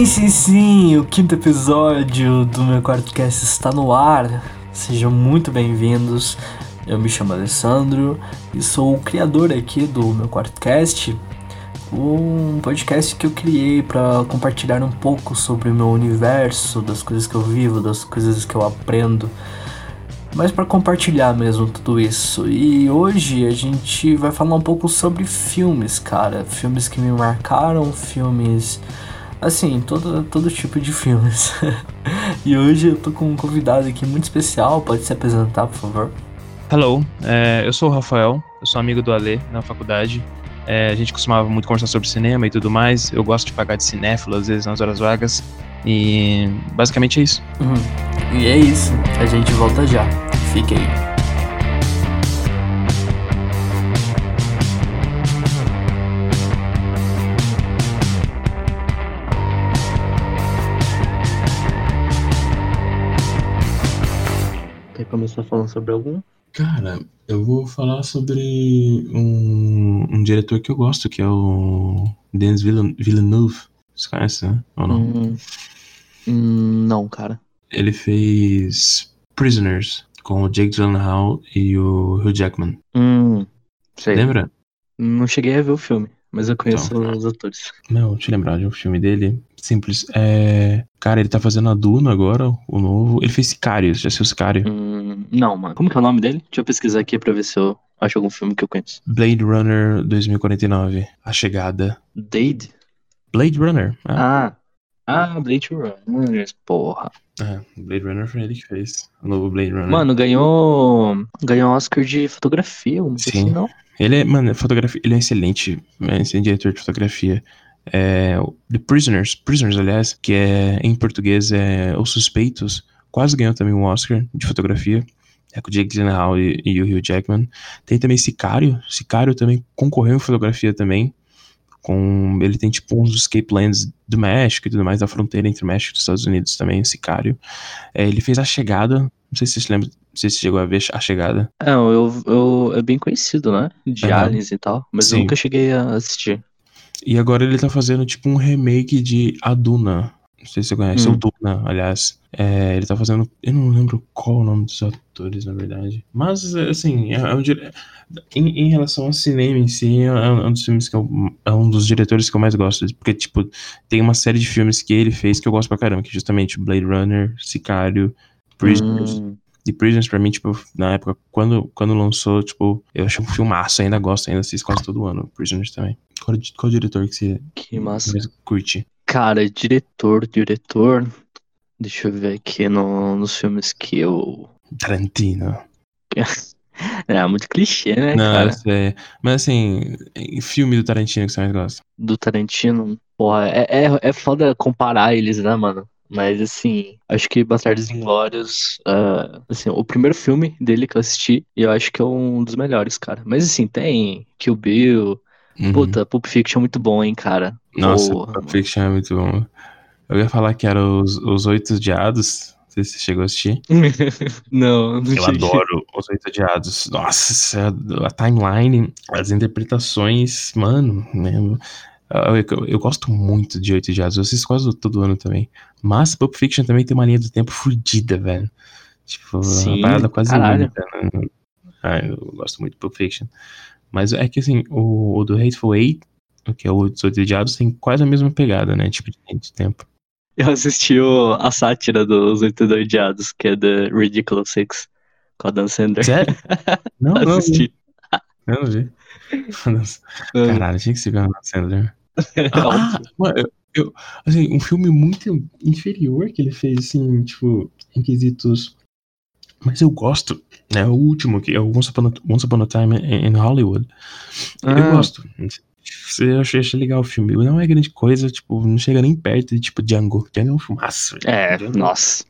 Sim, sim, sim, o quinto episódio do meu quarto cast está no ar. Sejam muito bem-vindos. Eu me chamo Alessandro e sou o criador aqui do meu quarto cast, um podcast que eu criei para compartilhar um pouco sobre o meu universo, das coisas que eu vivo, das coisas que eu aprendo, mas para compartilhar mesmo tudo isso. E hoje a gente vai falar um pouco sobre filmes, cara, filmes que me marcaram, filmes Assim, todo, todo tipo de filmes. e hoje eu tô com um convidado aqui muito especial, pode se apresentar, por favor? Hello, é, eu sou o Rafael, eu sou amigo do Ale na faculdade. É, a gente costumava muito conversar sobre cinema e tudo mais. Eu gosto de pagar de cinéfilo às vezes nas horas vagas. E basicamente é isso. Uhum. E é isso, a gente volta já. Fique aí. Começar falando sobre algum? Cara, eu vou falar sobre um, um diretor que eu gosto, que é o Denis Villeneuve. Você conhece, né? Ou não? Hum, hum, não, cara. Ele fez Prisoners com o Jake Gyllenhaal e o Hugh Jackman. Hum, sei. Lembra? Não cheguei a ver o filme, mas eu conheço então, os atores. Não, deixa eu lembrar de um filme dele. Simples. É... Cara, ele tá fazendo a Duna agora, o novo. Ele fez Sicário, já assistiu Sicário? Hum, não, mano. Como que é o nome dele? Deixa eu pesquisar aqui pra ver se eu acho algum filme que eu conheço. Blade Runner 2049. A Chegada. Dade? Blade Runner. É. Ah. Ah, Blade Runner, porra. É, Blade Runner foi ele que fez. O novo Blade Runner. Mano, ganhou. Ganhou Oscar de fotografia, não sei Sim. Se não. Ele é, mano, fotografia, ele é excelente, é excelente diretor de fotografia é, The Prisoners, Prisoners, aliás, que é em português é Os Suspeitos, quase ganhou também um Oscar de fotografia. É com o Jake Gyllenhaal e, e o Hugh Jackman. Tem também Sicário. Sicário também concorreu em fotografia também. Com, ele tem tipo uns escape lands do México e tudo mais, da fronteira entre o México e os Estados Unidos também, Sicário. É, ele fez A Chegada, não sei se você se lembra, não sei se chegou a ver A Chegada. É, eu, eu, é bem conhecido, né? De uhum. aliens e tal, mas Sim. eu nunca cheguei a assistir. E agora ele tá fazendo tipo um remake de Aduna. Não sei se você conhece, hum. o Duna, aliás. É, ele tá fazendo. Eu não lembro qual o nome dos atores, na verdade. Mas, assim, é, é um dire... em, em, relação ao cinema em si, é, é um dos filmes que eu, é um dos diretores que eu mais gosto. Porque, tipo, tem uma série de filmes que ele fez que eu gosto pra caramba, que é justamente Blade Runner, Sicário, Prisoners. Hum. The Prisoners, pra mim, tipo, na época, quando, quando lançou, tipo, eu achei um filmaço, ainda gosto, ainda assisto quase todo ano. Prisoners também. Qual, qual diretor que você que massa. mais curte? Cara, diretor, diretor. Deixa eu ver aqui no, nos filmes que eu. Tarantino. É muito clichê, né, Não, cara? É... Mas assim, filme do Tarantino que você mais gosta? Do Tarantino? Porra, é, é, é foda comparar eles, né, mano? Mas, assim, acho que Bastardos Inglórios, uh, assim, o primeiro filme dele que eu assisti, e eu acho que é um dos melhores, cara. Mas, assim, tem Kill Bill, uhum. puta, Pulp Fiction é muito bom, hein, cara. Nossa, Porra, Pulp Fiction é muito bom. Eu ia falar que era os, os Oito Diados, não sei se você chegou a assistir. não, não Eu cheguei. adoro Os Oito Diados. Nossa, a timeline, as interpretações, mano, mesmo. Eu, eu, eu, gosto muito de Oito Dias, eu assisto quase todo ano também. Mas Pulp Fiction também tem uma linha do tempo fodida, velho. Tipo, Sim, uma parada quase única. Né? Ah, eu gosto muito de Pulp Fiction. Mas é que assim, o, o do Hateful Eight, que é o Os Oito Diados, tem quase a mesma pegada, né? Tipo, de tempo. Eu assisti o, a sátira dos Oito Odiados, que é The Ridiculous Six, com a Dan Sandler. Sério? Não, não. Assisti. Não, não vi. Caralho, tinha que ser a Dan Sandler. ah, mano, eu, eu, assim, um filme muito inferior que ele fez, assim, tipo, em quesitos. Mas eu gosto, né? O último, que é o Once Upon a, Once Upon a Time in Hollywood. Ah. Eu gosto. Eu achei, achei legal o filme. Não é grande coisa, tipo, não chega nem perto de, tipo, Django. Django é um filmaço. É, Django. nossa.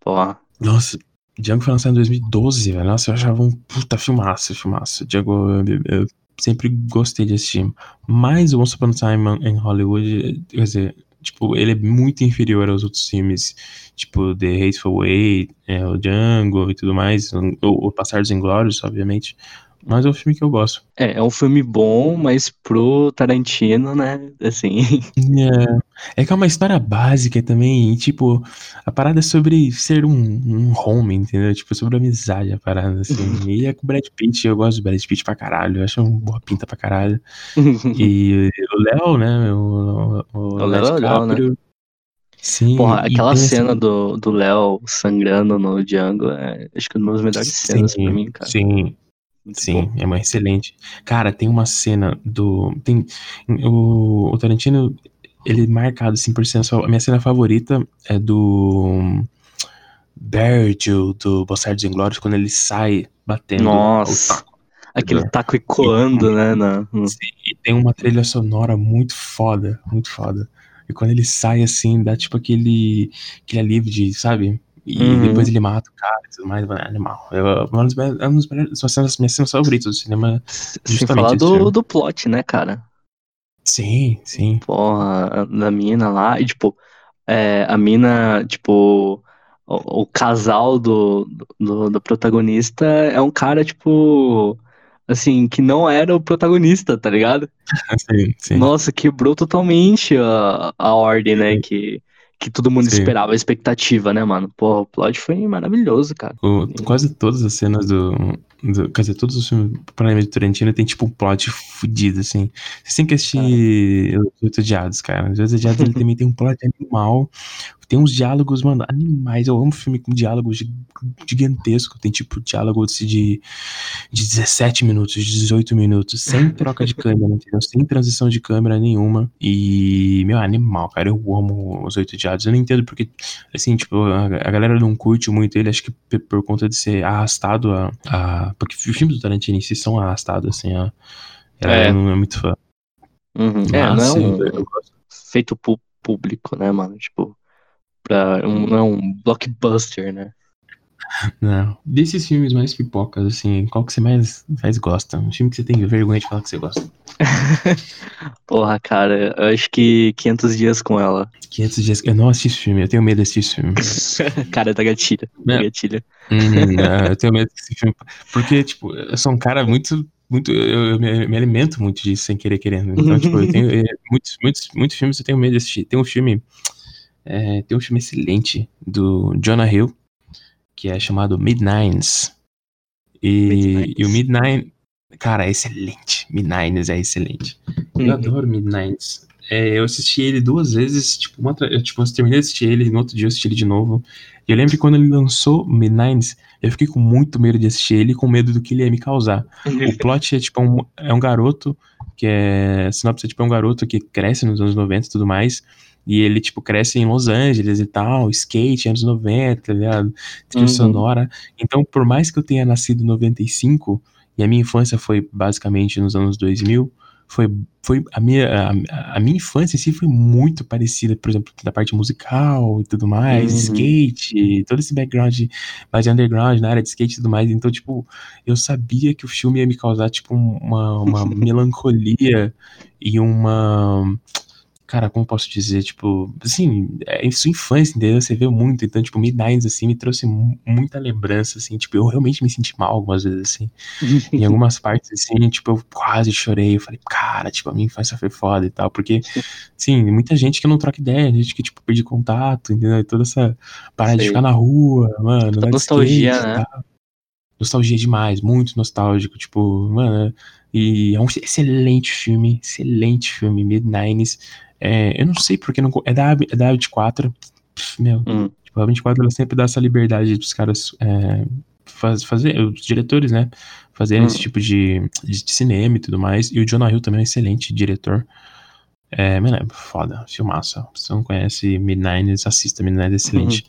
Porra. Nossa, Django foi lançado em 2012, velho. Nossa, eu achava um puta filmaço, filmaço. Django, eu, eu sempre gostei desse time. Mas o Once Upon a Time in Hollywood, quer dizer, tipo, ele é muito inferior aos outros filmes, tipo The Hateful Eight, é, o Django e tudo mais, o, o Passar dos Inglórios, obviamente. Mas é um filme que eu gosto. É, é um filme bom, mas pro Tarantino, né? Assim. É. É que é uma história básica também, e, tipo, a parada é sobre ser um, um homem, entendeu? Tipo, sobre amizade, a parada, assim. e é com o Brad Pitt, eu gosto do Brad Pitt pra caralho, eu acho um boa pinta pra caralho. e o Léo, né? O, o, O Léo é legal, né? Sim. Porra, aquela assim, cena do do Léo sangrando no Django é acho que uma das melhores cenas pra mim, cara. Sim, Muito Sim, bom. é uma excelente. Cara, tem uma cena do. Tem, o, o Tarantino, ele marcado assim por cena. A minha cena favorita é do. Virgil, do Bastardos Inglórios, quando ele sai batendo Nossa. o taco. Aquele taco ecoando, né? Na, e tem uma trilha sonora muito foda, muito foda. E quando ele sai assim, dá tipo aquele, aquele alívio de, sabe? E Uhum. depois ele mata o cara e tudo mais, mano, é animal. Eu, é uma das, é uma das melhores- são as minhas cenas favoritas do cinema. Sem falar do, do plot, né, cara? Sim, sim. Porra, da mina lá. E, tipo, é, a mina, tipo, o, o casal do, do, do protagonista é um cara, tipo, assim, que não era o protagonista, tá ligado? Sim, sim. Nossa, quebrou totalmente a, a ordem, né? Que, que todo mundo Sim. esperava, a expectativa, né, mano? Porra, o plot foi maravilhoso, cara. O- quase todas as cenas do, do- Quer dizer, todos os filmes, do Tarantino, tem tipo um plot fudido, assim. Você tem que assistir Os Oito Odiados, cara. Os Oito Odiados ele também tem um plot animal. Tem uns diálogos, mano, animais. Eu amo filme com diálogo gi- gigantesco. Tem tipo diálogo de, de 17 minutos, 18 minutos, sem troca de câmera, entendeu? Sem transição de câmera nenhuma. E, meu, animal, cara. Eu amo Os Oito Odiados. Eu não entendo porque assim, tipo, a, a galera não curte muito ele, acho que por conta de ser arrastado a, a- Porque os filmes do Tarantino em si são arrastados, assim, a. Ela É. não é muito fã. Uhum. É, não é Mas, um eu- eu gosto. feito pu- público, né, mano? Tipo, pra, um, não é um blockbuster, né? Não. Desses filmes mais pipocas, assim, qual que você mais, mais gosta? Um filme que você tem vergonha de falar que você gosta. Porra, cara, eu acho que 500 dias com ela. 500 dias. Eu não assisti esse filme, eu tenho medo desse filme. cara, da gatilha. É. gatilha. Hum, não, eu tenho medo desse filme. Porque, tipo, eu sou um cara muito. muito eu, eu me, me alimento muito disso sem querer querendo. Então, tipo, eu tenho. é, muitos, muitos, muitos filmes eu tenho medo de assistir. Tem um filme. é, tem um filme excelente do Jonah Hill, que é chamado Midnines. E, Midnines. e o Midnine. Cara, é excelente. Midnines é excelente. Eu Uhum. adoro Midnines. É, eu assisti ele duas vezes, tipo, uma, eu, tipo, eu terminei de assistir ele, no outro dia eu assisti ele de novo. E eu lembro que quando ele lançou Midnines, eu fiquei com muito medo de assistir ele, com medo do que ele ia me causar. O plot é tipo um, é um garoto que é. Sinopse é tipo é um garoto que cresce nos anos 90 e tudo mais. E ele, tipo, cresce em Los Angeles e tal, skate, anos 90, tá ligado? Trilha Uhum. sonora. Então, por mais que eu tenha nascido em 95, e a minha infância foi basicamente nos anos 2000, foi, foi a, minha, a, a minha infância em si foi muito parecida, por exemplo, da parte musical e tudo mais, Uhum. skate, todo esse background mais underground na área de skate e tudo mais. Então, tipo, eu sabia que o filme ia me causar, tipo, uma, uma melancolia e uma. Cara, como posso dizer? Tipo, assim, é em sua infância, entendeu? Você vê muito. Então, tipo, Midnight, assim, me trouxe mu- muita lembrança, assim. Tipo, eu realmente me senti mal algumas vezes, assim. Em algumas partes, assim, tipo, eu quase chorei. Eu falei, cara, tipo, a minha infância foi foda e tal. Porque, sim, muita gente que não troca ideia, gente que, tipo, perde contato, entendeu? E toda essa parada de Sei. ficar na rua, mano. de nostalgia, skate né? tal. Nostalgia demais, muito nostálgico, tipo, mano. E é um excelente filme, excelente filme, Midnights. É, eu não sei porque não. É da, é da 24. Pff, Meu, Hum. tipo, a 24 ela sempre dá essa liberdade pros caras é, faz, fazer, os diretores, né? Fazerem Hum. esse tipo de, de cinema e tudo mais. E o Jonah Hill também é um excelente diretor. É, mano, é foda, filmaça. Se você não conhece Midnights, assista, Midnight é excelente.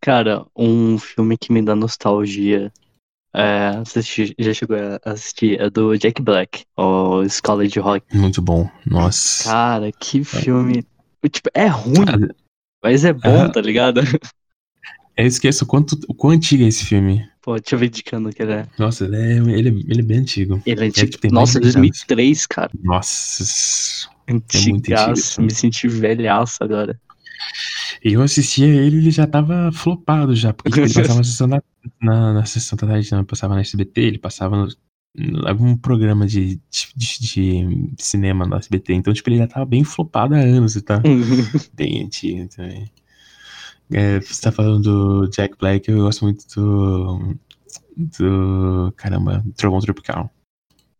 Cara, um filme que me dá nostalgia. É, você já chegou a assistir? É do Jack Black, o Escola de Rock. Muito bom. Nossa. Cara, que filme. Tipo, é ruim, mas é bom, ah. tá ligado? Eu esqueço o quanto, o quão antigo é esse filme. Pô, deixa eu ver indicando que ele é. Nossa, ele é, ele é, ele é bem antigo. Ele é antigo. mais Nossa, de 10 anos. 2003, cara. Nossa. esse Antigaço. filme. Me senti velhaço agora. E eu assistia ele ele já tava flopado já, porque tipo, ele passava na sessão da, na, na sessão da tarde, não, passava na SBT, ele passava no, algum programa de, de, de, cinema no SBT. Então, tipo, ele já tava bem flopado há anos, tá? bem antigo também. É, você tá falando do Jack Black, eu gosto muito do. Do. Caramba, Trovão Tropical.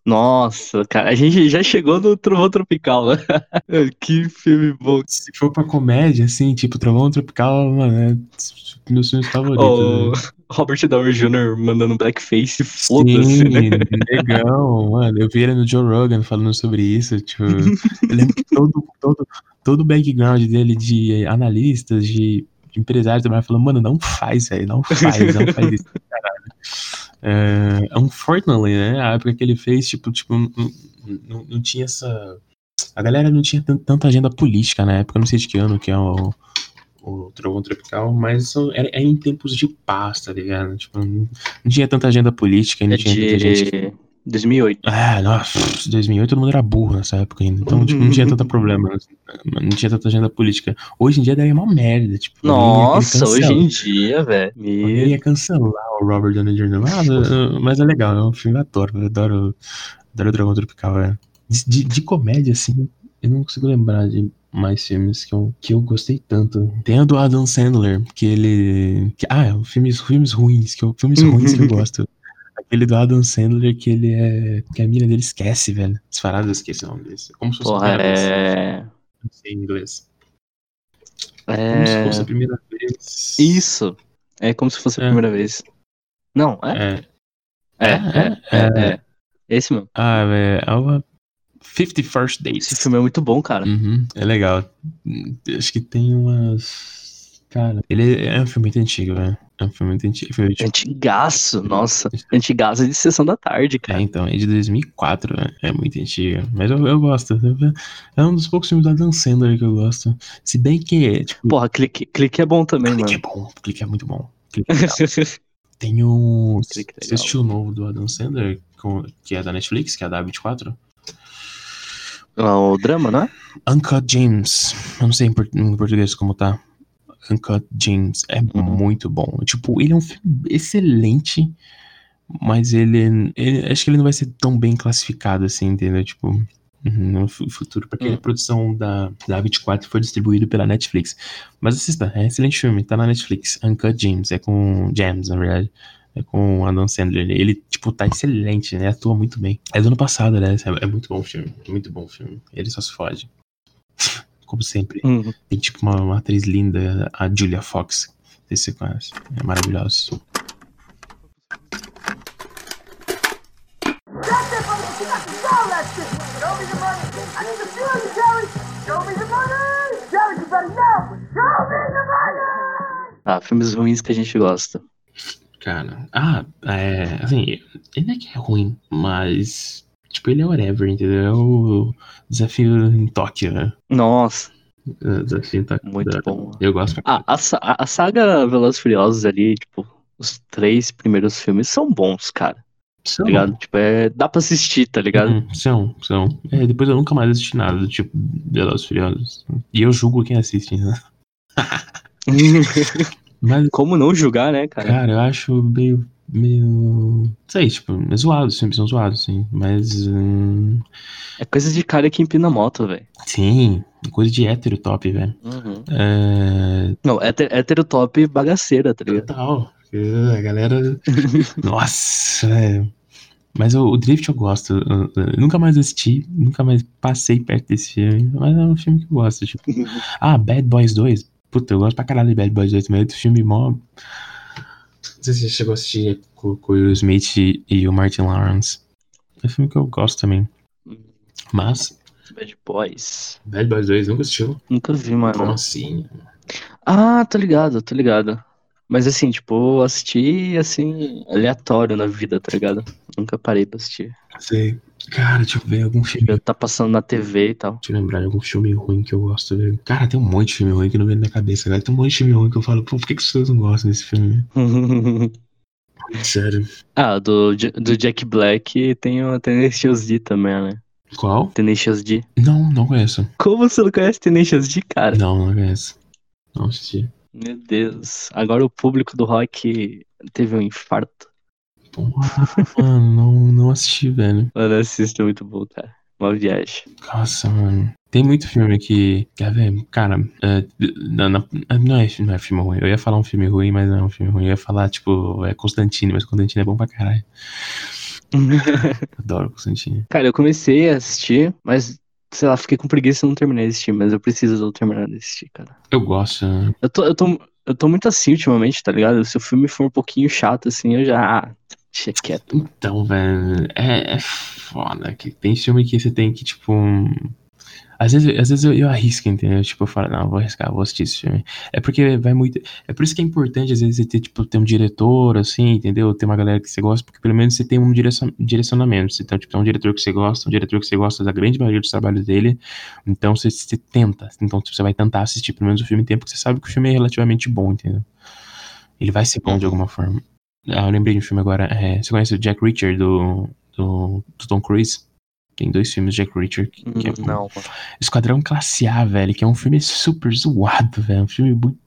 Nossa, cara, a gente já chegou no Trovão Tropical, né? que filme bom. Se for pra comédia, assim, tipo, Trovão Tropical, mano, é meus filmes favoritos. Oh, né? Robert Downey Jr. mandando blackface, foda-se, né? legal, mano. Eu vi ele no Joe Rogan falando sobre isso, tipo, eu lembro que todo, todo, todo o background dele de analistas, de de empresário também falou, mano, não faz, velho, não faz, não faz isso, caralho. Uh, unfortunately, né, a época que ele fez, tipo, tipo não, não, tinha essa... A galera não tinha tanta agenda política na época, não sei de que ano que é o, o Trovão Tropical, mas era, era, em tempos de paz, tá ligado? Tipo, não, não tinha tanta agenda política, não é tinha de... tanta gente... 2008. Ah, nossa, 2008 todo mundo era burro nessa época ainda. Então, tipo, não tinha tanto problema. Não tinha tanta agenda política. Hoje em dia daria uma merda. Tipo, nossa, hoje em dia, velho. Eu ia cancelar o Robert Downey Jr. Mas, mas é legal, é um filme ator. Eu adoro, adoro o Dragão Tropical, velho. De, de, de, comédia, assim, eu não consigo lembrar de mais filmes que eu, que eu gostei tanto. Tem a do Adam Sandler, que ele. Que, ah, filmes, filmes ruins, que eu, filmes ruins que eu gosto. Aquele do Adam Sandler que ele é. que a mina dele esquece, velho. Disparado, eu esqueci o nome desse. Como se fosse Porra, é. Não sei em inglês. É. Como se fosse a primeira vez. Isso. É como se fosse a É. primeira vez. Não, é? É. É, é, é. é. Esse mesmo. Ah, é. é uma 50 First Dates. Esse filme é muito bom, cara. Uhum, é legal. Acho que tem umas. Cara, ele é um filme muito antigo, velho. É um filme muito antigo. Tipo, Antigaço, nossa. Antigaço de sessão da tarde, É, cara. então, é de 2004, né? é muito antiga. Mas eu, eu gosto. É um dos poucos filmes da Dan Sandler que eu gosto. Se bem que, tipo, Porra, clique, clique é bom também, Clique é mano. bom, Clique é muito bom. Clique é. Tem um. Clique é Você assistiu o novo do Adam Sandler, que é da Netflix, que é da 24? Ah, o drama, né? Uncut James. Eu não sei em português como tá. Uncut James. É Uhum. muito bom. Tipo, ele é um filme excelente, mas ele, ele- Acho que ele não vai ser tão bem classificado assim, entendeu? Tipo. uhum, No fu- futuro, porque Hum. a produção da, da 24 foi distribuído pela Netflix. Mas assista, é um excelente filme, tá na Netflix. Uncut James, é com James, na verdade. É com Adam Sandler. Ele, tipo, tá excelente, né? Atua muito bem. É do ano passado, né? É, é muito bom o filme. Muito bom o filme. Ele só se fode. Como sempre. Uhum. Tem tipo uma, uma atriz linda, a Julia Fox. Não sei se você conhece. É maravilhosa. Ah, filmes ruins que a gente gosta. Cara, ah, é. Assim, ele é que é ruim, mas. Tipo, ele é whatever, entendeu? É o desafio em Tóquio, né? Nossa, É, Desafio em Tóquio. muito Da- bom. Eu gosto Ah, a, sa- a saga Velozes e Furiosos ali, tipo, os três primeiros filmes são bons, cara. São, Tá ligado? Tipo, é, dá pra assistir, tá ligado? Uhum, são, são. É, depois eu nunca mais assisti nada do tipo Velozes e Furiosos. E eu julgo quem assiste, né? Mas, Como não julgar, né, cara? cara, eu acho meio. Meio. Não sei, tipo, é zoado, filmes são zoados, sim. Mas. hum, É coisa de cara que empina moto, velho. sim, coisa de hétero top, velho. É. Não, hétero, hétero top bagaceira, tá ligado? Total. A galera. Nossa, velho. Mas o, o Drift eu gosto. Eu, eu nunca mais assisti, nunca mais passei perto desse filme. Mas é um filme que eu gosto. Tipo. Ah, Bad Boys 2. Puta, eu gosto pra caralho de Bad Boys 2 também. É outro filme mó. Não sei se você chegou a assistir com, com o Will Smith e, e o Martin Lawrence. É um filme que eu gosto também. Mas, Bad Boys. Bad Boys 2 nunca assistiu? Nunca vi, mano. Como assim? Ah, tô ligado, tô ligado. Mas assim, tipo, assisti assim, aleatório na vida, tá ligado? Nunca parei pra assistir. Sei. Cara, deixa eu ver algum filme. Tá passando na TV e tal. Deixa eu lembrar de algum filme ruim que eu gosto, velho. Cara, tem um monte de filme ruim que não vem na minha cabeça, cara. Tem um monte de filme ruim que eu falo, pô, por que, que as pessoas não gostam desse filme? Sério. ah, do, do Jack Black tem o Tenacious D também, né? Qual? Tenacious D. Não, não conheço. Como você não conhece Tenacious D, cara? Não, não conheço. Não assisti. Meu Deus. Agora o público do rock teve um infarto. Porra, mano, não, não assisti, velho. Mano, assista, é muito bom, cara. Uma viagem. Nossa, mano. Tem muito filme que. Quer ver? Cara, é, na- na- não, é, não é filme ruim. Eu ia falar um filme ruim, mas não é um filme ruim. Eu ia falar, tipo, é Constantine, mas Constantine é bom pra caralho. Adoro Constantine. Cara, eu comecei a assistir, mas, sei lá, fiquei com preguiça e não terminei de assistir, mas eu preciso terminar de assistir, cara. Eu gosto. né? Eu tô, eu tô, eu tô muito assim ultimamente, tá ligado? Se o filme for um pouquinho chato, assim, eu já. Ah, deixa quieto. Então, velho, é, é foda. Que tem filme que você tem que, tipo. Às vezes, às vezes eu, eu arrisco, entendeu? Tipo, eu falo, não, vou arriscar, vou assistir esse filme. É porque vai muito. É por isso que é importante, às vezes, você ter, tipo, ter um diretor, assim, entendeu? Ter uma galera que você gosta, porque pelo menos você tem um direcion- direcionamento. Então, tipo, é um diretor que você gosta, um diretor que você gosta da grande maioria dos trabalhos dele. Então, você, você tenta. Então, tipo, você vai tentar assistir pelo menos o filme em tempo que você sabe que o filme é relativamente bom, entendeu? Ele vai ser bom de alguma forma. Ah, eu lembrei de um filme agora. é, você conhece o Jack Reacher do, do, do Tom Cruise? Tem dois filmes Jack Reacher. Que, que é um- Não, Esquadrão Classe A, velho, que é um filme super zoado, velho. Um filme muito.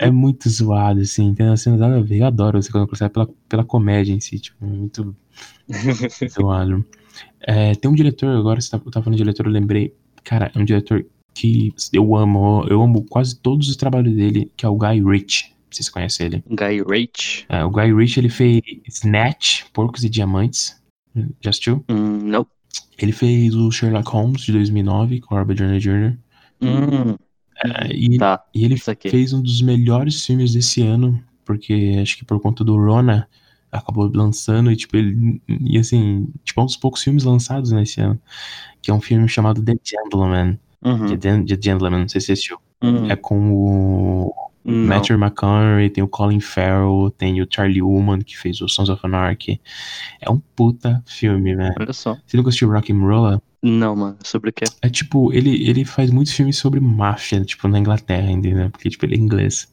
É muito zoado, assim. Tem uma cena nada a ver. Eu adoro o Esquadrão Classe A pela, pela comédia em si, tipo, é muito zoado. É, tem um diretor, agora você tá, tava falando de diretor, eu lembrei. Cara, é um diretor que eu amo. Eu amo quase todos os trabalhos dele, que é o Guy Ritchie. Vocês conhecem ele? Guy Rach? É, o Guy Ritchie, ele fez Snatch, Porcos e Diamantes. Já assistiu? Hum, não. Ele fez o Sherlock Holmes de 2009 com Robert Downey Jr. Hum, É, e, tá. e ele fez um dos melhores filmes desse ano, porque acho que por conta do Rona acabou lançando e tipo ele e assim, tipo um dos poucos filmes lançados nesse ano, que é um filme chamado The Gentleman. Uhum. The, The Gentleman, não sei se você assistiu. Hum, É com o não. Matthew McConaughey, tem o Colin Farrell, tem o Charlie Ullman que fez o Sons of Anarchy. É um puta filme, né? Olha só. Você nunca assistiu Rock'n'Rolla? Não, mano. Sobre o quê? É tipo, ele, ele faz muitos filmes sobre máfia, tipo, na Inglaterra, entendeu? Porque, tipo, ele é inglês.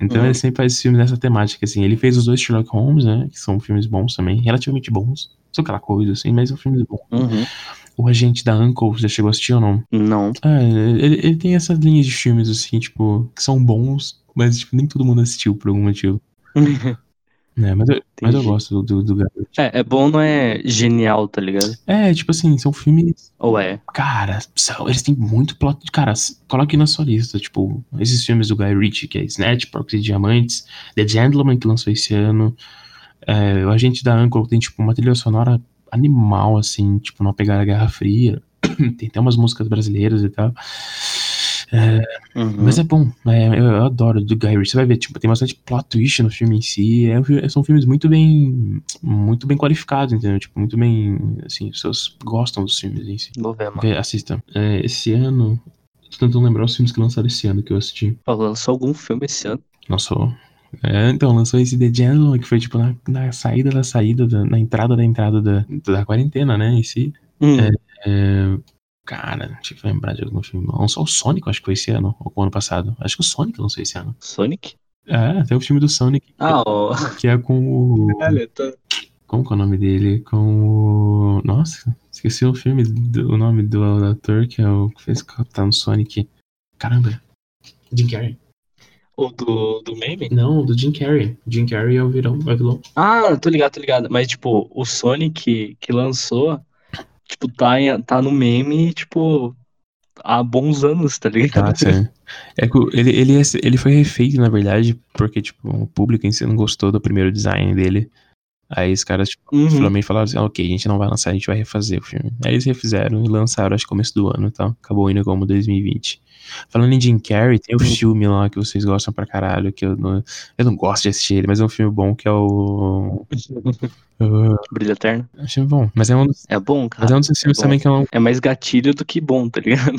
Então Uhum. ele sempre faz filmes nessa temática, assim. Ele fez os dois Sherlock Holmes, né? Que são filmes bons também, relativamente bons. São aquela coisa, assim, mas são filmes bons. Uhum. O Agente da Uncle, você chegou a assistir ou não? Não. Ah, ele, ele tem essas linhas de filmes, assim, tipo, que são bons, mas, tipo, nem todo mundo assistiu por algum motivo. Né? Mas, eu, mas eu gosto do, do, do é, é bom, não é genial, tá ligado? É, tipo assim, são filmes Ou é? Cara, são, eles têm muito plot. Cara, coloque na sua lista, tipo, esses filmes do Guy Ritchie, que é Snatch, Porcos e Diamantes, The Gentleman, que lançou esse ano. É, o Agente da Uncle tem, tipo, uma trilha sonora animal, assim, tipo, não pegar a Guerra Fria. tem até umas músicas brasileiras e tal. É, Uhum. mas é bom, é, eu, eu adoro do Guy Ritchie. Você vai ver, tipo, tem bastante plot twist no filme em si. É são filmes muito bem, muito bem qualificados, entendeu? Tipo, muito bem, assim, as pessoas gostam dos filmes em si. Vou ver, mano. Vê, assista. É, esse ano. Tô tentando lembrar os filmes que lançaram esse ano que eu assisti. Lançou algum filme esse ano? Lançou. É, então, lançou esse The Gentleman, que foi tipo na, na saída da saída, da- na entrada da entrada da, da quarentena, né? Em si. Hum. É, cara, deixa eu lembrar de algum filme. Lançou o Sonic, acho que foi esse ano, ou o ano passado. Acho que o Sonic lançou esse ano. Sonic? É, tem o filme do Sonic, Ah, ó. que é com o. Como que é o nome dele? Com o. Nossa, esqueci o filme, do- o nome do, ator que é o que fez tá no Sonic. Caramba. Jim Carrey. O do, do meme? Não, do Jim Carrey. Jim Carrey é o vilão. É o vilão. Ah, tô ligado, tô ligado. Mas, tipo, o Sonic que lançou, tipo, tá, em- tá no meme, tipo, há bons anos, tá ligado? Ah, sim. É que ele, ele, é- ele foi refeito, na verdade, porque, tipo, o público em si não gostou do primeiro design dele. Aí os caras, tipo, Uhum. finalmente falaram assim, "Ah, ok, a gente não vai lançar, a gente vai refazer o filme. Aí eles refizeram e lançaram, acho que começo do ano e tal. Acabou indo como 2020. Falando em Jim Carrey, tem o Uhum. filme lá que vocês gostam pra caralho, que eu não, eu não gosto de assistir ele, mas é um filme bom que é o... Uh, Brilho Eterno. é um filme bom, mas é um dos, É bom, mas cara. é um dos filmes bom. também que eu não... É mais gatilho do que bom, tá ligado?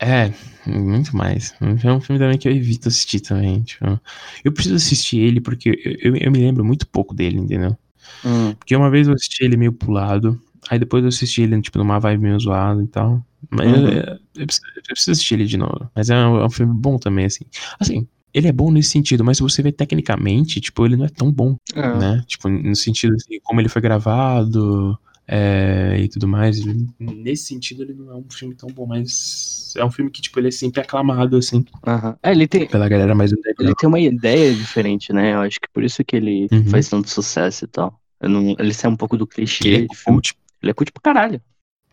É, muito mais. É um filme também que eu evito assistir também, tipo... Eu preciso assistir ele porque eu, eu, eu me lembro muito pouco dele, entendeu? Hum, Porque uma vez eu assisti ele meio pulado, aí depois eu assisti ele, tipo, numa vibe meio zoada e tal. Mas Uhum. é, eu, preciso, eu preciso assistir ele de novo. Mas é um, é um filme bom também, assim. Assim, ele é bom nesse sentido, mas se você vê tecnicamente, tipo, ele não é tão bom, é. né? Tipo, no sentido, assim, como ele foi gravado é, e tudo mais. ele- nesse sentido, ele não é um filme tão bom, mas É um filme que, tipo, ele é sempre aclamado, assim, Aham. É, ele tem, pela galera mais ele tem uma ideia diferente, né? Eu acho que por isso que ele Uhum. faz tanto sucesso e tal. Eu não- ele sai um pouco do clichê Ele é cult. Ele é cult pra caralho.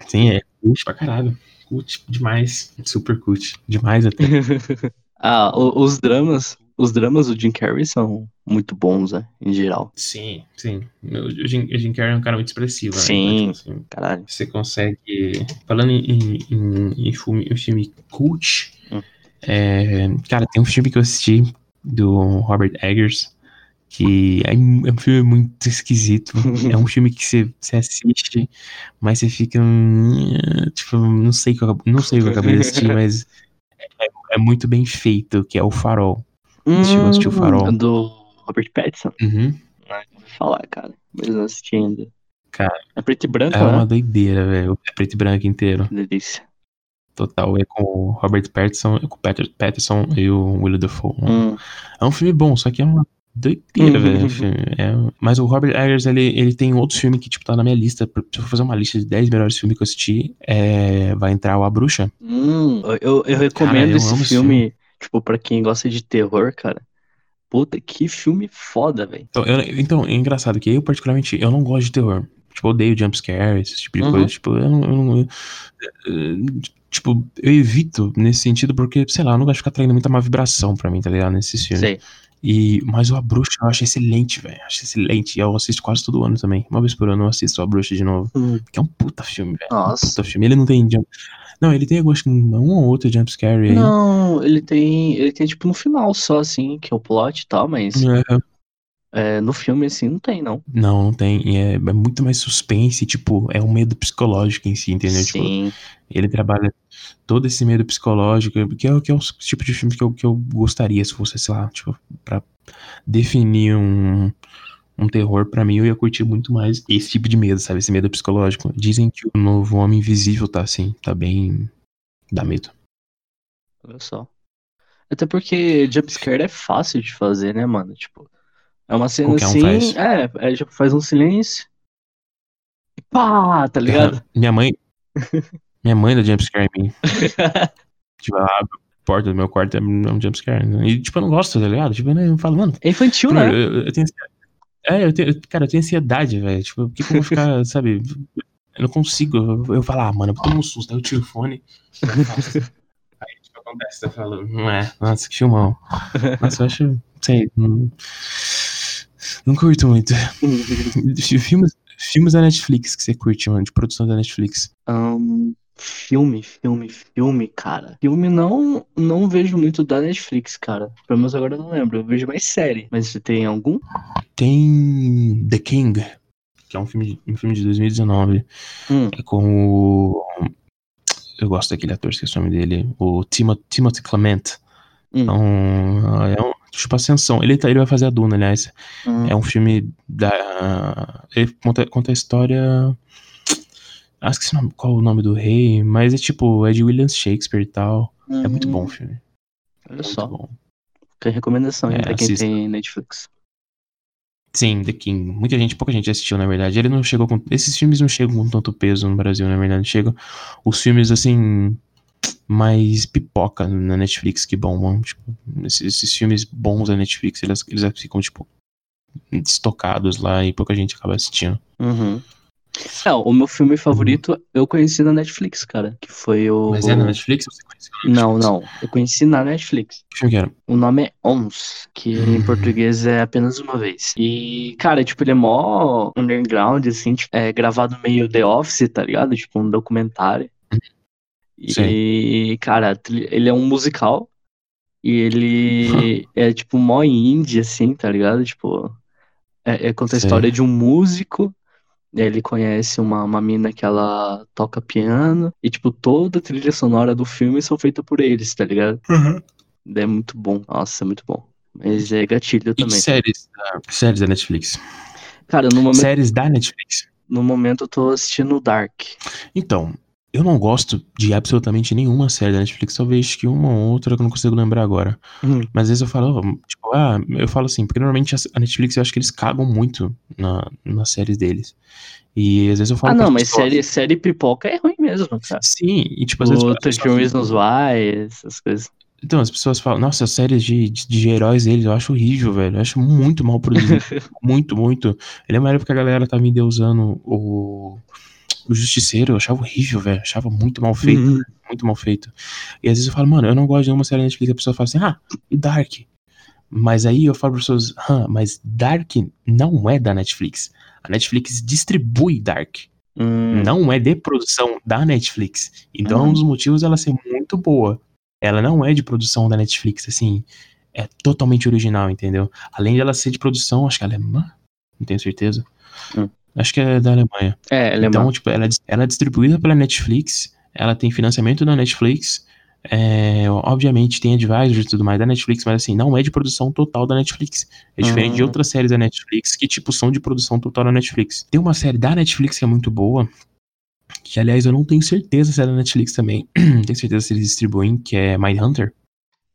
Sim, é cult pra caralho. Cult demais. Super cult. Demais até. ah, os dramas, os dramas do Jim Carrey são muito bons, né? Em geral. sim, sim. O Jim, o Jim Carrey é um cara muito expressivo, né? Sim. Então, tipo assim, Caralho. você consegue. Falando em, em, em filme, em filme cult, Hum. é, cara, tem um filme que eu assisti do Robert Eggers que é, um- é um filme muito esquisito. é um filme que você, você assiste, mas você fica. hum, Tipo, não sei, o que eu- não sei o que eu acabei de assistir, mas é, é muito bem feito, que é o Farol. A assistir o Farol? Hum, Do Robert Pattinson. Uhum. Vou falar, cara. Mas não assisti ainda. Cara, É preto e branco, É né? uma doideira, velho. É preto e branco inteiro. Delícia. Total. É com o Robert Pattinson, é com o Pattinson e o William Dafoe. Hum. É um filme bom, só que é uma doideira, Uhum. velho. filme. É- Mas o Robert Eggers, ele, ele tem outros filmes que, tipo, tá na minha lista. Se eu for fazer uma lista de 10 melhores filmes que eu assisti, é... vai entrar o A Bruxa. Hum, eu, eu recomendo Cara, eu esse amo esse filme, tipo, pra quem gosta de terror, cara. Puta, que filme foda, velho. Então, então, é engraçado que eu, particularmente, eu não gosto de terror. Tipo, odeio jumpscare, esse tipo de Uhum. coisa. Tipo, eu não. eu não- eu- eu- tipo, eu evito nesse sentido porque, sei lá, eu não gosto de ficar traindo muita má vibração pra mim, tá ligado? Nesses filmes. Sei. E, mas o A Bruxa eu acho excelente, velho. Acho excelente. E eu assisto quase todo ano também. Uma vez por ano eu assisto A Bruxa de novo. Hum. Que é um puta filme, velho. Nossa. Um puta filme. Ele não tem. Não, ele tem, acho que um ou outro jumpscare aí. Não, ele tem. Ele tem, tipo, no final só, assim, que é o plot e tal, mas É, é, no filme, assim, não tem, não. não, não tem. É, é muito mais suspense, tipo, é um medo psicológico em si, entendeu? Tipo, Sim. ele trabalha todo esse medo psicológico, que é, o- que é o tipo de filme que eu, que eu gostaria, se fosse, sei lá, tipo, pra definir um, um terror, pra mim, eu ia curtir muito mais esse tipo de medo, sabe? Esse medo psicológico. Dizem que o novo Homem Invisível tá assim, tá bem. dá medo. Olha só. Até porque jumpscare é fácil de fazer, né, mano? Tipo, é uma cena Qualquer um assim. faz. É, é, tipo, faz um silêncio. E pá, tá ligado? Minha mãe. minha mãe dá jumpscare em mim. Tipo, ela abre a porta do meu quarto, é um jumpscare. E, tipo, eu não gosto, tá ligado? Tipo, eu falo, mano, É infantil, né? eu, eu tenho. É, eu tenho, cara, eu tenho ansiedade, velho. Tipo, por que, que eu vou ficar, sabe? Eu não consigo. Eu, eu falo, ah, mano, eu tomo um susto, aí eu tiro o fone. aí, tipo, acontece, eu falo, não é, nossa, que filmão. Nossa, eu acho, sei, não, não curto muito. Filmes, filmes da Netflix que você curte, mano, de produção da Netflix. Ahn, filme, filme, filme, cara. Filme não, não vejo muito da Netflix, cara. Pelo menos agora eu não lembro. Eu vejo mais série. Mas você tem algum? Tem The King, que é um filme, de- um filme de 2019. Hum. É com o. Eu gosto daquele ator, esqueci o nome dele. O Timo, Timothy Clement. Hum. Então, é um. Tipo, Ascensão. Ele, tá, ele vai fazer a Duna, aliás. Hum. É um filme da. Ele conta, conta a história. Ah, esqueci o nome- qual o nome do rei, mas é tipo, é de William Shakespeare e tal. É muito bom o filme. Olha só. bom. Que recomendação É, pra quem assista. tem Netflix. Sim, The King. Muita gente, pouca gente assistiu, na verdade. Ele não chegou com. Esses filmes não chegam com tanto peso no Brasil, na verdade. Chegam os filmes, assim, mais pipoca na Netflix que bombam. Tipo, esses, esses filmes bons da Netflix, eles, eles ficam, tipo, estocados lá e pouca gente acaba assistindo. Uhum. É, o meu filme favorito eu conheci na Netflix, cara. Que foi o. Mas é na Netflix? Você conheceu na Não, Netflix? não. Eu conheci na Netflix. Que filme que era? O nome é Ons, que em Hum. português é apenas uma vez. E, cara, tipo, ele é mó underground, assim, tipo, é gravado meio The Office, tá ligado? Tipo, um documentário. E, cara, ele é um musical. E ele é, tipo, mó indie, assim, tá ligado? Tipo, é, é conta a história de um músico. Ele conhece uma, uma mina que ela toca piano. E, tipo, toda a trilha sonora do filme são feitas por eles, tá ligado? É muito bom. Nossa, é muito bom. Mas é gatilho E também. séries da, séries da Netflix? Cara, no momento, Séries da Netflix? no momento eu tô assistindo Dark. Então, eu não gosto de absolutamente nenhuma série da Netflix, talvez que uma ou outra que eu não consigo lembrar agora. Hum. Mas às vezes eu falo, tipo, ah, eu falo assim, porque normalmente a Netflix eu acho que eles cagam muito na, nas séries deles. E às vezes eu falo Ah, não, as mas série, série pipoca é ruim mesmo, cara. Sim, e tipo, às vezes. Pessoas 13 Reasons Why, essas coisas. Então, as pessoas falam, nossa, as séries de, de, de heróis deles, eu acho horrível, velho. Eu acho muito mal produzido. muito, muito. Eu lembro que a galera tava endeusando o, o Justiceiro, eu achava horrível, velho. Achava muito mal feito, Uhum. muito mal feito. E às vezes eu falo, mano, eu não gosto de nenhuma série da Netflix. A pessoa fala assim, ah, e Dark? Mas aí eu falo para pessoas, ah, mas Dark não é da Netflix. A Netflix distribui Dark. Hum, Não é de produção da Netflix. Então é um Uhum. dos motivos dela ser muito boa. Ela não é de produção da Netflix, assim. É totalmente original, entendeu? Além de ela ser de produção, acho que ela é alemã. Não tenho certeza. Hum. Acho que é da Alemanha. É, é então, tipo, ela, é ela é distribuída pela Netflix. Ela tem financiamento da Netflix. é, obviamente tem advisors e tudo mais da Netflix, mas assim, não é de produção total da Netflix. É diferente de Uhum. outras séries da Netflix que, tipo, são de produção total da Netflix. Tem uma série da Netflix que é muito boa, que aliás eu não tenho certeza se é da Netflix também. tenho certeza se eles distribuem, que é Mindhunter.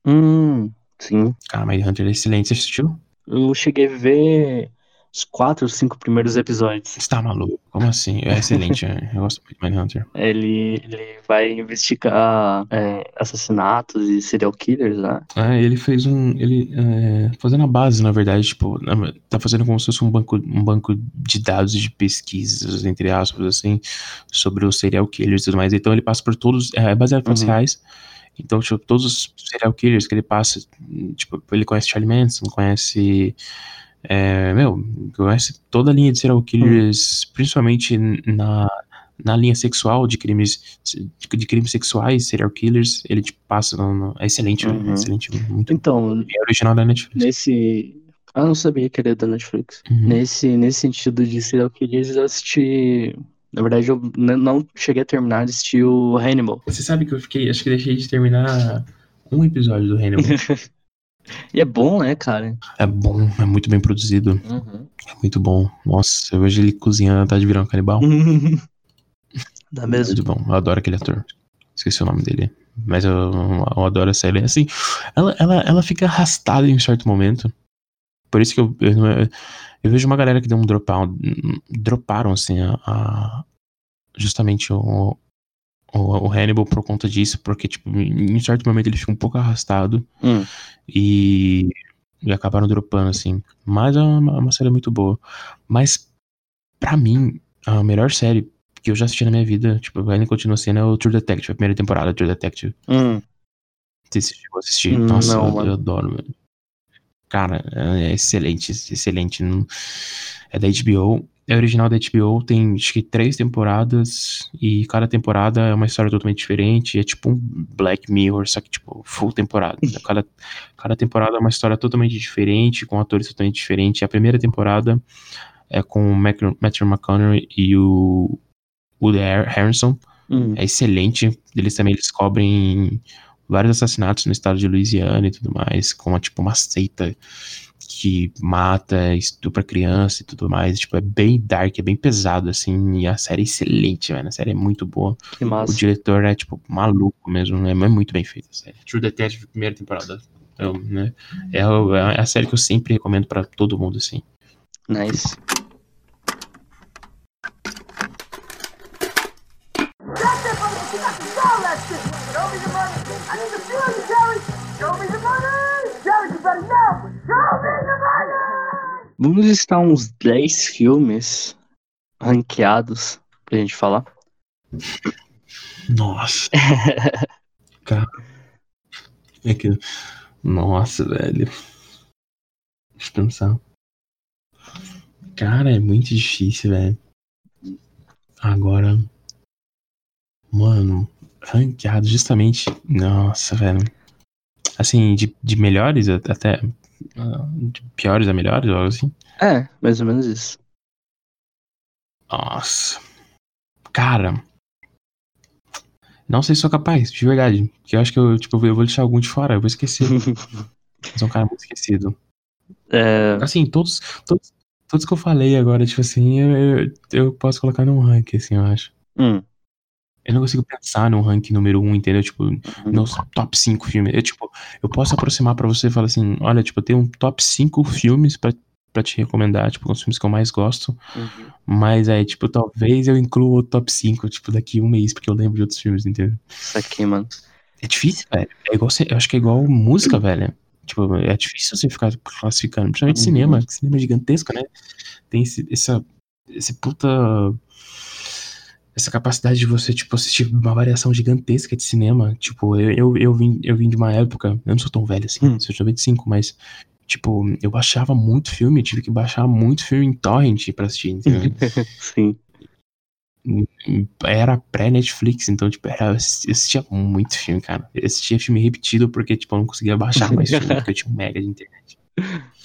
Hum, sim. Cara, Mindhunter é excelente. Você assistiu? Eu cheguei a ver os quatro ou cinco primeiros episódios. Você tá maluco? Como assim? É excelente. é. eu gosto muito de Mindhunter. Ele, ele vai investigar é, assassinatos e serial killers, né? É, ele fez um. Ele. É, fazendo a base, na verdade, tipo, tá fazendo como se fosse um banco, um banco de dados de pesquisas, entre aspas, assim, sobre os serial killers e tudo mais. Então ele passa por todos. É baseado em fatos Uhum. reais. Então, tipo, todos os serial killers que ele passa, tipo, ele conhece Charlie Manson, conhece. É, meu, toda a linha de serial killers, principalmente na, na linha sexual de crimes de, crimes sexuais, serial killers, ele tipo, passa no, no- é excelente, Uhum. é excelente, muito Então, é original da Netflix. nesse. Ah, não sabia que ele é da Netflix. Uhum. Nesse, nesse sentido de serial killers, eu assisti. Na verdade, eu não cheguei a terminar de assistir o Hannibal. Você sabe que eu fiquei, acho que deixei de terminar um episódio do Hannibal. E é bom, né, cara? é bom, é muito bem produzido, Uhum. é muito bom. Nossa, eu vejo ele cozinhando, tá de virar um canibal. Dá mesmo. Muito bom, eu adoro aquele ator. Esqueci o nome dele. Mas eu, eu adoro essa série. Assim, ela, ela, ela fica arrastada em um certo momento. Por isso que eu, eu, eu vejo uma galera que deu um dropout. Droparam, assim, a, a- justamente o, o, o Hannibal por conta disso. Porque, tipo, em certo momento ele fica um pouco arrastado. Hum. E, e acabaram dropando, assim. Mas é uma, uma série muito boa. Mas, pra mim, a melhor série que eu já assisti na minha vida, tipo, ainda continua sendo é o True Detective, a primeira temporada do True Detective. Hum. Você chegou a assistir? Nossa, não, eu, mano. eu adoro, velho. Cara, é excelente, excelente. É da HBO. É original da HBO, tem acho que três temporadas e cada temporada é uma história totalmente diferente. É tipo um Black Mirror, só que tipo full temporada. Cada, cada temporada é uma história totalmente diferente, com atores totalmente diferentes. A primeira temporada é com o Matthew McConaughey e o Woody Har- Harrelson Hum. é excelente. Eles também descobrem vários assassinatos no estado de Louisiana e tudo mais, como tipo uma seita que mata, estupra criança e tudo mais. Tipo, é bem dark, é bem pesado, assim, e a série é excelente, velho. A série é muito boa. Que O massa. diretor é, tipo, maluco mesmo, é, é muito bem feita a série. True Detective, primeira temporada. Eu, né, é, o- é a série que eu sempre recomendo pra todo mundo, assim. Nice. Jerry. Show me the money. Jerry, you better know. Vamos listar uns 10 filmes ranqueados pra gente falar. Nossa. Cara. É que. Nossa, velho. Deixa eu pensar. Cara, é muito difícil, velho. Agora. Mano, ranqueado justamente. Nossa, velho. Assim, de, de melhores até. Ah, De piores a melhores, algo assim. É, mais ou menos isso. Nossa. Cara. Não sei se sou capaz, de verdade. Porque eu acho que eu, tipo, eu vou deixar algum de fora, eu vou esquecer. Sou um cara muito esquecido. É, Assim, todos, todos, todos que eu falei agora, tipo assim, eu, eu, eu posso colocar num ranking, assim, eu acho. hum, Eu não consigo pensar num ranking número um, entendeu? Tipo, nos top 5 filmes. Eu, tipo, eu posso aproximar pra você e falar assim, olha, tipo, eu tenho um top 5 filmes pra pra te recomendar, tipo, os filmes que eu mais gosto. Uhum. Mas aí, tipo, talvez eu inclua o top 5, tipo, daqui um mês, porque eu lembro de outros filmes, entendeu? Isso aqui, mano. É difícil, velho. É igual, eu acho que é igual música, velho. Tipo, é difícil você ficar classificando, principalmente Uhum. cinema, que cinema é gigantesco, né? Tem esse, essa, esse puta. Essa capacidade de você, tipo, assistir uma variação gigantesca de cinema. Tipo, eu, eu, eu, vim, eu vim de uma época, eu não sou tão velho assim, Hum. sou de 95, mas, tipo, eu baixava muito filme, tive que baixar muito filme em torrent pra assistir, entendeu? Sim. era pré-Netflix, então, tipo, era, eu assistia muito filme, cara. Eu assistia filme repetido porque, tipo, eu não conseguia baixar mais filme, porque eu tinha um mega de internet.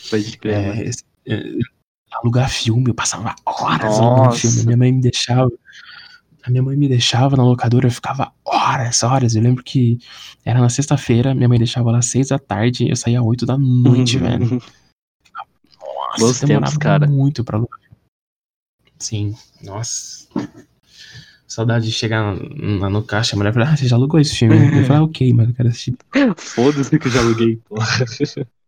Pode crer, É, é, alugar filme, eu passava horas alugando filme. Minha mãe me deixava. A minha mãe me deixava na locadora, eu ficava horas, horas. Eu lembro que era na sexta-feira, minha mãe deixava lá às seis da tarde, eu saía às oito da noite, velho. Nossa, Bons demorava tempos, cara. muito pra alugar. Sim, nossa. Saudade de chegar lá no caixa, a mulher falou, ah, você já alugou esse filme? Eu falei, ah, ok, mas eu quero assistir. Foda-se que eu já aluguei, porra.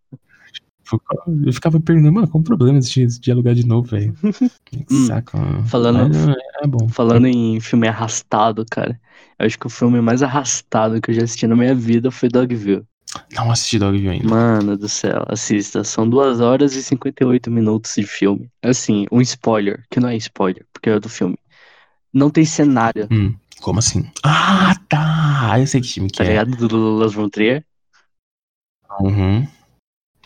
Eu ficava perguntando, mano, qual o problema de, de alugar de novo, velho? Que Hum, saco, mano. falando- Mas, é, é bom. Falando em filme arrastado, cara. Eu acho que o filme mais arrastado que eu já assisti na minha vida foi Dogville. Não assisti Dogville ainda. Mano do céu, assista. São 2 horas e 58 minutos de filme. Assim, um spoiler, que não é spoiler, porque é do filme. Não tem cenário, Hum, como assim? Ah, tá! Eu sei que time que tá é. ligado? Do Las von Trier. Uhum.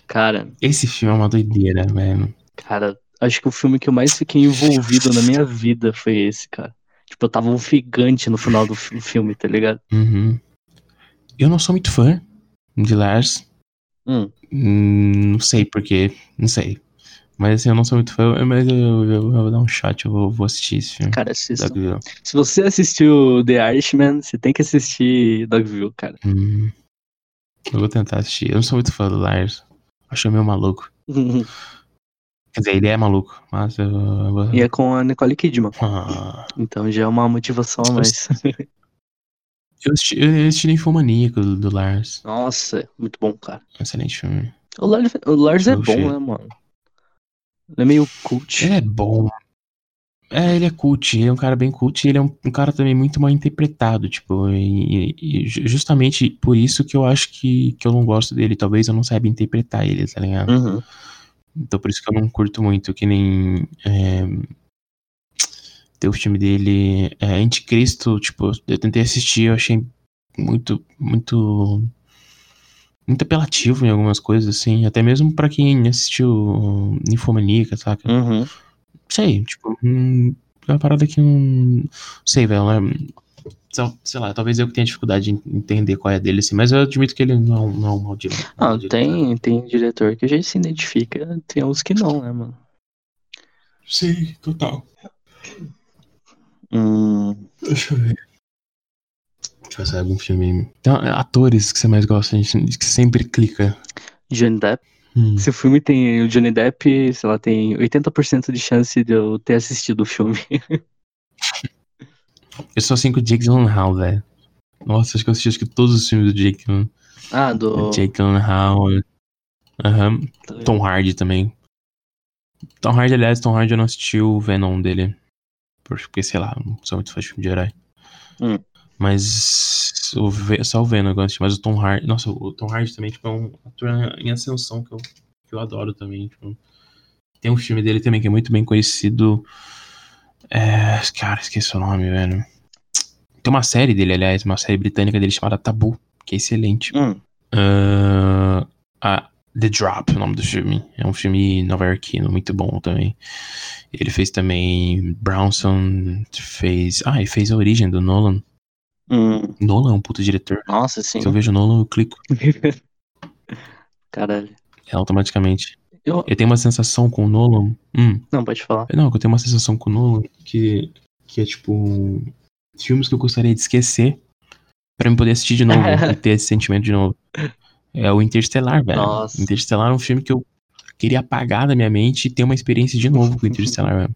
Cara, Esse filme é uma doideira, velho. cara, acho que o filme que eu mais fiquei envolvido na minha vida foi esse, cara. Tipo, eu tava ofegante no final do fi- filme, tá ligado? Uhum. Eu não sou muito fã de Lars. Hum, Hum, não sei porquê, não sei. Mas assim, eu não sou muito fã, mas eu, eu- eu vou dar um shot, eu vou, vou assistir esse filme. cara, assista. Dogville. Se você assistiu The Irishman, você tem que assistir Dogville, cara. Hum. Eu vou tentar assistir. Eu não sou muito fã do Lars. Acho meio maluco. Quer dizer, ele é maluco, mas eu, e é com a Nicole Kidman. Ah, Então já é uma motivação a mais. eu assisti, eu assisti Ninfomaníaco do, do Lars. Nossa, muito bom, cara. Excelente filme. O Lars, o Lars é bom, né, mano? Ele é meio cult. Ele é bom. É, ele é cult, ele é um cara bem cult e ele é um, um cara também muito mal interpretado, tipo, e, e- ju- justamente por isso que eu acho que, que eu não gosto dele, talvez eu não saiba interpretar ele, tá ligado? Uhum. Então por isso que eu não curto muito, que nem é, tem o filme dele, é, Anticristo, tipo, eu tentei assistir, eu achei muito, muito, muito apelativo em algumas coisas, assim, até mesmo pra quem assistiu Ninfomaníaca, saca? Uhum. Sei, tipo, hum, é uma parada que não. Sei, velho, né? Sei lá, talvez eu que tenha dificuldade em entender qual é dele, assim, mas eu admito que ele não, não é um mau diretor. Ah, tem, tem diretor que a gente se identifica, tem uns que não, né, mano? Sim, total. Hum, Deixa eu ver. Deixa eu ver algum filme. Então, atores que você mais gosta, a gente que sempre clica. Johnny Depp. Hum. Se o filme tem o Johnny Depp, sei lá, tem 80% de chance de eu ter assistido o filme. Eu sou assim com o Jake Gyllenhaal, velho. Nossa, acho que eu assisti acho que todos os filmes do Jake. né? Ah, do. Jake Gyllenhaal. Aham. Tom Hardy também. Tom Hardy, aliás, Tom Hardy eu não assisti o Venom dele. Porque, sei lá, não sou muito fã de filme de herói. Hum. Mas o Ve- só o Venom assistir, mas o Tom Hardy. Nossa, o Tom Hardy também tipo, é um ator em ascensão que eu, que eu adoro também. tipo. Tem um filme dele também que é muito bem conhecido. É, cara, esqueci o nome, velho. Tem uma série dele, aliás, uma série britânica dele chamada Tabu, que é excelente. Hum, Ah, ah, The Drop, o nome do filme. É um filme nova-iorquino, muito bom também. Ele fez também Brownson, fez. Ah, ele fez a origem do Nolan. Hum. Nolan é um puto diretor. Nossa, sim. Se eu vejo Nolan, eu clico Caralho. é, automaticamente. Eu... Eu tenho uma sensação com o Nolan. Hum, Não, pode falar. não, eu tenho uma sensação com o Nolan que, que é tipo. Filmes que eu gostaria de esquecer pra eu poder assistir de novo e ter esse sentimento de novo. É o Interstellar, velho. Nossa. Interstellar é um filme que eu queria apagar da minha mente e ter uma experiência de novo com Interstellar, velho.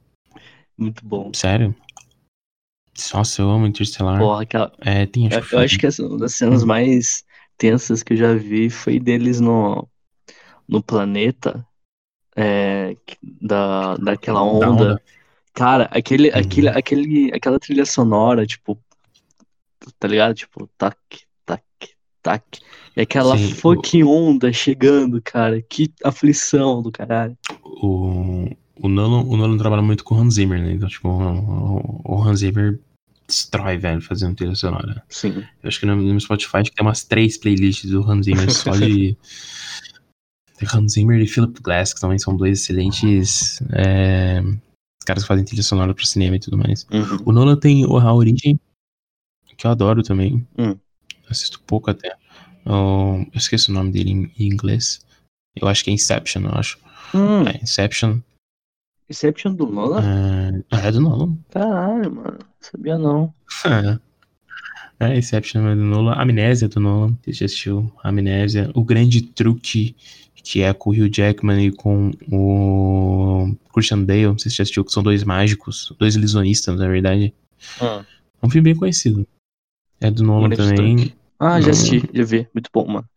Muito bom. Sério? Nossa, eu amo Interstellar. Porra, aquela... É, tem acho eu, que eu acho que essa, uma das Hum. cenas mais tensas que eu já vi foi deles no, no planeta. é, da, daquela Da onda. onda. Cara, aquele, Uhum. aquele, aquele, aquela trilha sonora, tipo, tá ligado? Tipo, tac, tac, tac. E aquela Sim, o- fucking onda chegando, cara. Que aflição do caralho. O, o, Nolan, o Nolan trabalha muito com o Hans Zimmer, né? Então, tipo, o, o Hans Zimmer destrói, velho, fazendo trilha sonora. Sim. Eu acho que no, no Spotify acho que tem umas três playlists do Hans Zimmer só de. Hans Zimmer e Philip Glass, que também são dois excelentes é, caras que fazem trilha sonora pro cinema e tudo mais. Uhum. O Nolan tem o- a origem, que eu adoro também. Hum. Assisto pouco até. O- eu esqueci o nome dele em, em inglês. Eu acho que é Inception, eu acho. Hum, É, Inception. Inception do Nolan? É, é do Nolan. Caralho, mano. Sabia não. É, é Inception é do Nolan. Amnésia do Nolan. Você já assistiu Amnésia. O grande truque que é com o Hugh Jackman e com o Christian Bale. Não sei se você já assistiu, que são dois mágicos, dois ilusionistas, na verdade. Ah, É um filme bem conhecido. É do Nolan também. Ah, já assisti, já vi. Muito bom, mano.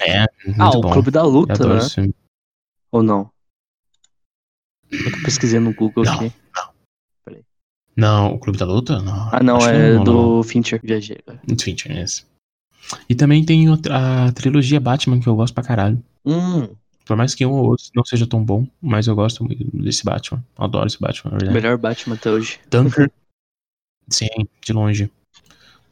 É, muito ah, o bom. Clube da Luta, né? Ou não? É eu pesquisei no Google Não. aqui. Não, o Clube da Luta? Não. Ah, não, é não, não. do Fincher. Viajei. cara. Fincher, esse. E também tem a trilogia Batman que eu gosto pra caralho. Hum, Por mais que um ou outro não seja tão bom, mas eu gosto muito desse Batman. Adoro esse Batman, na verdade. melhor Batman até hoje. Dunkirk. Sim, de longe.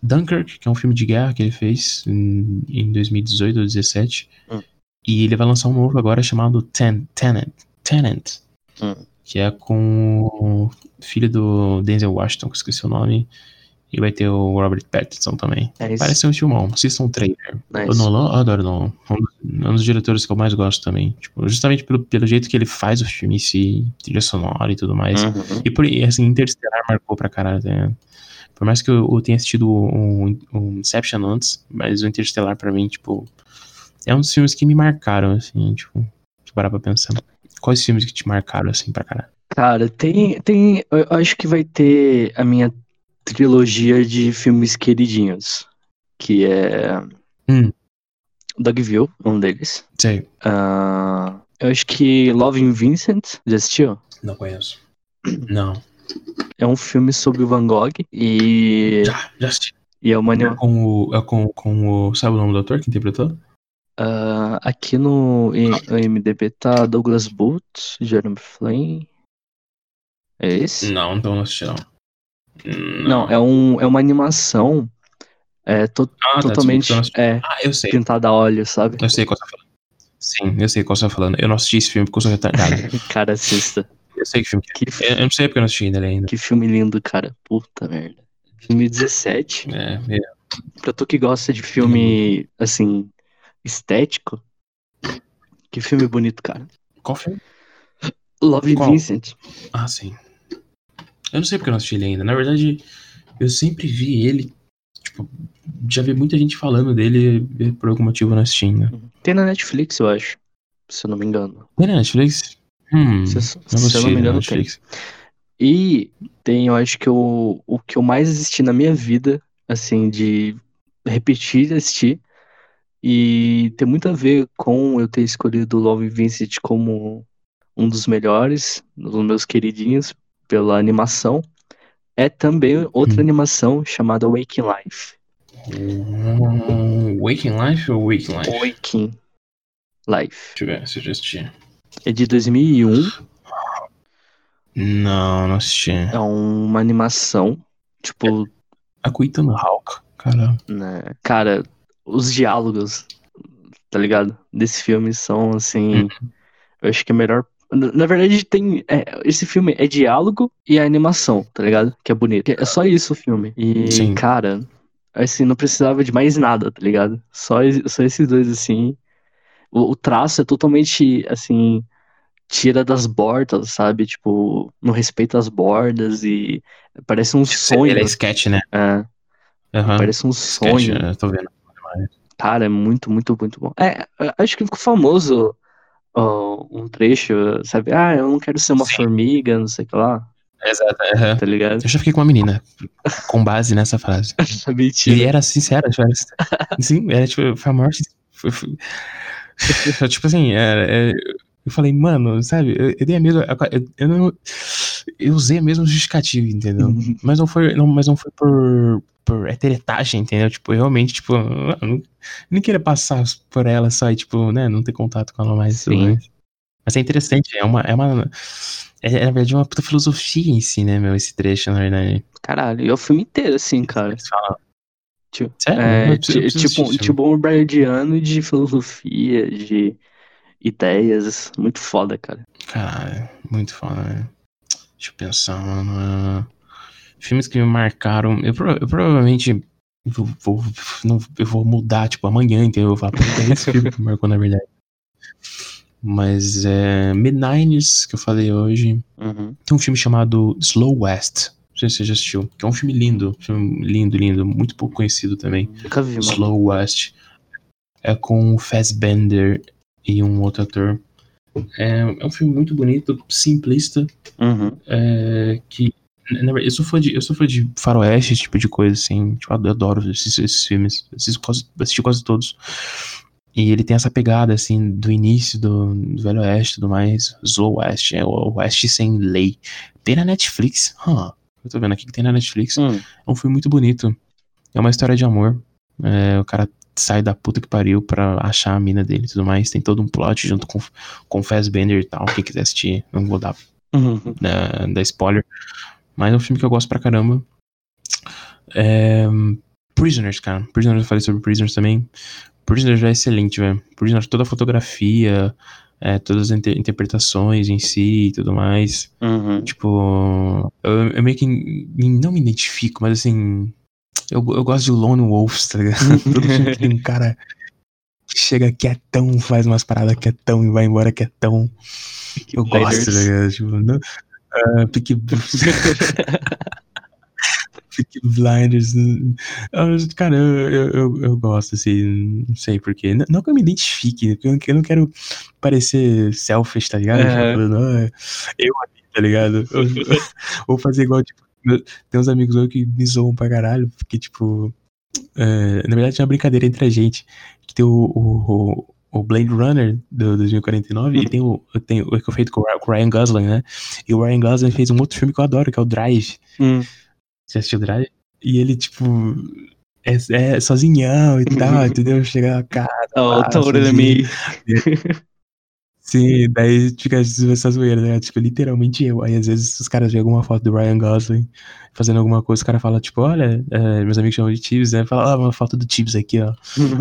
Dunkirk, que é um filme de guerra que ele fez em, em 2018 ou 2017. Hum. E ele vai lançar um novo agora chamado Ten, Tenant. Tenant. Hum. Que é com o filho do Denzel Washington, que eu esqueci o nome. E vai ter o Robert Pattinson também. É. Parece um filmão. Assistam o trailer. Nice. O Nolan, eu adoro o Nolan. Um dos- um dos diretores que eu mais gosto também. Tipo, justamente pelo, pelo jeito que ele faz o filme em si, trilha sonora e tudo mais. Uhum. E por assim, Interstellar marcou pra caralho, ligado? Por mais que eu, eu tenha assistido o, o Inception antes, mas o Interstellar pra mim, tipo, é um dos filmes que me marcaram, assim, tipo, se parar pra pensar. Quais filmes que te marcaram, assim, pra caralho? Cara, tem, tem. Eu acho que vai ter a minha trilogia de filmes queridinhos. Que é. Hum. Dogville, um deles. Sei, Ah, eu acho que Love in Vincent, já assistiu? não conheço. Não. É um filme sobre o Van Gogh e, Já, já assisti. e é uma É com o, é com, com o. Sabe o nome do ator que interpretou? Ah, aqui no IMDb tá Douglas Booth, Jeremy Flynn. É esse? Não, então não assisti, não. Não, é, um, é uma animação é, to- Ah, tá, totalmente assisti. é, Ah, eu sei. pintada a óleo, sabe? Eu sei qual você tá falando. Sim, eu sei qual você tá falando. Eu não assisti esse filme porque eu sou retardado. Cara, assista. eu sei que filme que Que, é. Eu eu não sei porque eu não assisti ainda ele ainda. que filme lindo, cara. Puta merda. 2017. É, é. Pra tu que gosta de filme, assim, estético. Que filme bonito, cara. Qual filme? Love Qual? Vincent. Ah, sim. Eu não sei porque eu não assisti ele ainda. Na verdade, eu sempre vi ele. Tipo, já vi muita gente falando dele e por algum motivo eu não assisti ainda. Tem na Netflix, eu acho. Se eu não me engano. Tem na Netflix? Hum. Se, não se eu não me na engano, tem. E tem, eu acho que o, o que eu mais assisti na minha vida, assim, de repetir e assistir, e tem muito a ver com eu ter escolhido Love Vincent como um dos melhores, um dos meus queridinhos, pela animação, é também outra Hum. animação chamada Waking Life. Hum, Waking Life ou Waking Life? Waking Life. Deixa eu ver se eu já assisti. É de 2001, Não, não assisti. é uma animação, tipo, A com Ethan Hawke, cara. né? Cara, os diálogos, tá ligado? Desse filme são assim. Eu acho que é melhor. Na verdade, tem. é, esse filme é diálogo e a animação, tá ligado? Que é bonito. É só isso o filme. E, Sim. cara, assim, não precisava de mais nada, tá ligado? Só, só esses dois, assim. O, o traço é totalmente, assim. Tira das bordas, sabe? Tipo, não respeita as bordas e parece um sonho. Ele é sketch, né? É, Aham. parece um Sketch, sonho. eu tô vendo. Cara, é muito, muito, muito bom. É, acho que ficou famoso ó, um trecho, sabe? Ah, eu não quero ser uma Sim. formiga, não sei o que lá, Exato, aham. tá ligado? Eu já fiquei com uma menina, com base nessa frase. E Mentira. era sincero, tipo, era- sim, era tipo, foi a maior. Tipo assim, era, é- Eu falei, mano, sabe, eu, eu dei a mesma. Eu, eu, não, eu usei a mesma justificativa, entendeu? mas não foi, não, mas não foi por, por eteretagem, entendeu? Tipo, realmente, tipo, eu não, nem queria passar por ela só e, tipo, né, não ter contato com ela mais. Sim. mais. Mas é interessante, é uma. É, uma, é, na verdade, uma puta filosofia em si, né, meu, esse trecho, na verdade. Caralho, e é o filme inteiro, assim, cara. Tipo, Sério? é, preciso- tipo, tipo um bradiano de filosofia, de ideias. Muito foda, cara. Caralho, muito foda, né? Deixa eu pensar, mano. Filmes que me marcaram. Eu, eu provavelmente vou, vou- não, eu vou mudar, tipo, amanhã, entendeu? Eu vou falar, puta, é esse filme que me marcou, na verdade. Mas é. Midnights, que eu falei hoje. Uhum. Tem um filme chamado Slow West. Não sei se você já assistiu. Que é um filme lindo. Filme lindo, lindo. Muito pouco conhecido também. Nunca vi, mano. Slow West. É com o Fassbender e um outro ator. É, é um filme muito bonito, simplista, Uhum. é, que verdade, eu sou fã de eu sou fã de faroeste, esse tipo de coisa assim, tipo, eu adoro esses, esses filmes, assisti quase, assisti quase todos. E ele tem essa pegada assim do início do, do Velho Oeste e tudo mais, Slow West, é o Oeste sem lei. Tem na Netflix. Huh, eu tô vendo aqui que tem na Netflix. Hum. É um filme muito bonito. É uma história de amor. É, o cara sai da puta que pariu pra achar a mina dele e tudo mais. Tem todo um plot junto com, com Fassbender e tal. Quem quiser assistir, não vou dar, Uhum. dar, dar spoiler. Mas é um filme que eu gosto pra caramba. É, Prisoners, cara. Prisoners, eu falei sobre Prisoners também. Prisoners é excelente, velho. Prisoners, toda a fotografia, é, todas as inter- interpretações em si e tudo mais. Uhum. Tipo, eu, eu meio que não me identifico, mas assim, eu, eu gosto de Lone Wolves, tá ligado? Todo filme que tem um cara que chega quietão, faz umas paradas quietão e vai embora quietão. Eu gosto, tá ligado? Tipo, não, ah, Peaky, Peaky Blinders. ah, Cara, eu, eu, eu, eu gosto, assim, não sei porquê. Não, não que eu me identifique, porque eu não- quero parecer selfish, tá ligado? "Ah, eu ali, tá ligado? Ou fazer igual, tipo, tem uns amigos meus que me zoam pra caralho, porque, tipo, é, na verdade é uma brincadeira entre a gente, que tem o, o, o Blade Runner do 2049 e tem o, tem o que eu feito com o Ryan Gosling, né? E o Ryan Gosling fez um outro filme que eu adoro, que é o Drive. Hum. Você assistiu Drive? E ele, tipo, é, é sozinhão e tal, entendeu? Chega a casa. Oh, lá, totally me. Sim, daí fica essa zoeira, né? Tipo, literalmente eu. Aí às vezes os caras veem alguma foto do Ryan Gosling fazendo alguma coisa, o cara fala, tipo, olha, é, meus amigos chamam de Tibbs, né? Fala, ah, uma foto do Tibbs aqui, ó.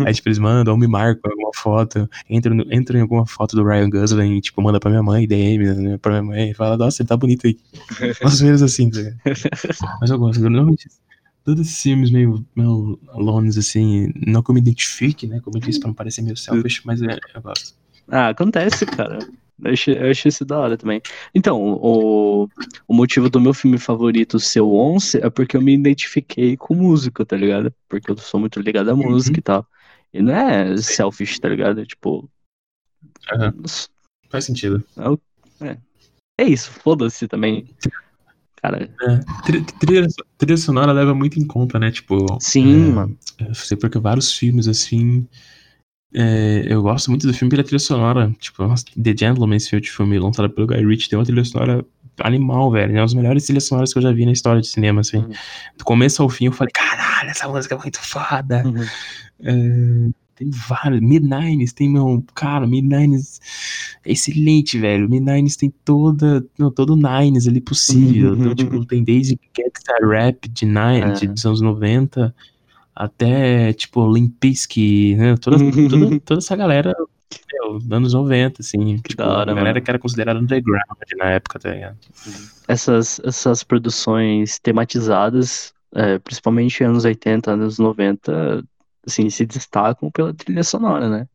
Aí, tipo, eles mandam, ou me marcam alguma foto, entram, no- entram em alguma foto do Ryan Gosling tipo, manda pra minha mãe, DM, né? Pra minha mãe, e fala, nossa, ele tá bonito aí. Umas vezes assim, ligado? Mas eu gosto, normalmente. Todos esses filmes meio, meio lones, assim, não que eu me identifique, né? Como eu disse, pra não parecer meio selfish, mas é, eu gosto. Ah, acontece, cara. Eu achei, eu achei isso da hora também. Então, o, o motivo do meu filme favorito ser o Once é porque eu me identifiquei com música, tá ligado? Porque eu sou muito ligado à música e tal. E não é selfish, tá ligado? É tipo. Aham. Faz sentido. É isso, foda-se também. Cara, É, tri- trilha, trilha sonora leva muito em conta, né? Tipo, sim, É, mano. eu sei porque vários filmes, assim. É, eu gosto muito do filme pela trilha sonora. Tipo, nossa, The Gentleman, esse filme lançado pelo Guy Ritchie, tem uma trilha sonora animal, velho. É uma das melhores trilhas sonoras que eu já vi na história de cinema, assim. Uhum. Do começo ao fim, eu falei, caralho, essa música é muito foda. Uhum. É, tem vários. Midnines tem, meu. Cara, Midnines é excelente, velho. Midnines tem toda. Não, todo Nines ali possível. Então, tipo, tem desde Gangsta Rap de, nine, É. de dos anos 90 até, tipo, Limp Bizkit, né? Toda, toda, toda essa galera. Meu, anos 90, assim. Que tipo, da hora, a galera mano. que era considerada underground na época, tá ligado? Essas, essas produções tematizadas, é, principalmente anos 80, anos 90, assim, se destacam pela trilha sonora, né?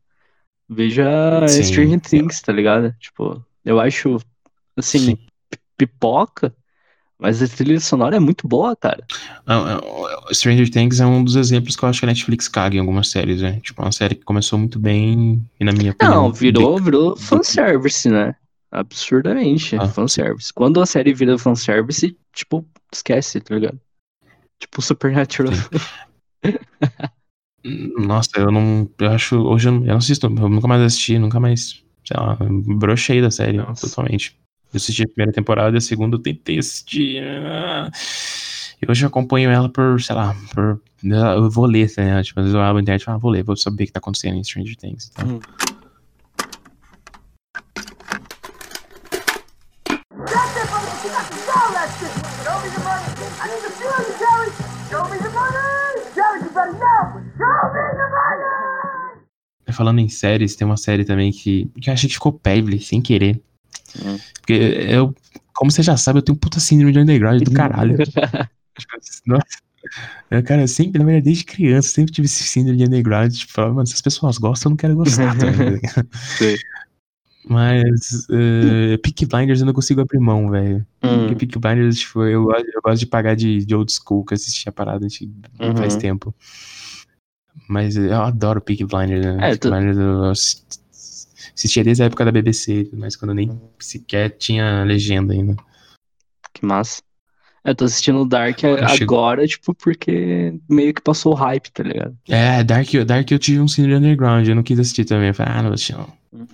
Veja Sim. Stranger Things, tá ligado? Tipo, eu acho, assim, Sim. pi- pipoca, mas a trilha sonora é muito boa, cara. Ah, ah, Stranger Things é um dos exemplos que eu acho que a Netflix caga em algumas séries, né? Tipo, é uma série que começou muito bem e na minha opinião... Não, virou, virou de- fanservice, né? Absurdamente, Ah, fanservice. Quando a série vira fanservice, tipo, esquece, tá ligado? Tipo Supernatural. Nossa, eu não... Eu acho... Hoje eu não, eu não assisto, eu nunca mais assisti, nunca mais sei lá, brochei da série Nossa. totalmente. Eu assisti a primeira temporada e a segunda eu tentei assistir. E hoje eu acompanho ela por, sei lá, por. Eu vou ler, né? Tipo, às vezes eu abro a internet e falo, ah, vou ler, vou saber o que tá acontecendo em Stranger Things. Então, Hum. Falando em séries, tem uma série também que, que eu achei que ficou péble, sem querer. Hum. Porque eu, como você já sabe, eu tenho um puta síndrome de underground do caralho. Nossa. Eu, cara, eu sempre, na verdade, desde criança, sempre tive esse síndrome de underground. Tipo, mano, se as pessoas gostam, eu não quero gostar tá. Mas, uh, Peaky Blinders eu não consigo abrir mão, velho. Hum. Porque Peaky Blinders, tipo, eu, gosto- eu gosto de pagar de, de old school, que eu assisti a parada de, faz Uhum. tempo. Mas eu adoro Peaky Blinders, né? É, Peaky tu- Blinders eu assisti- assistia desde a época da BBC, mas quando nem Uhum. sequer tinha legenda ainda. Que massa. Eu tô assistindo Dark Agora chegou. agora, tipo, porque meio que passou o hype, tá ligado? É, Dark, Dark eu tive um síndrome de underground, eu não quis assistir também. Eu falei, ah, não vou assistir não. Hum.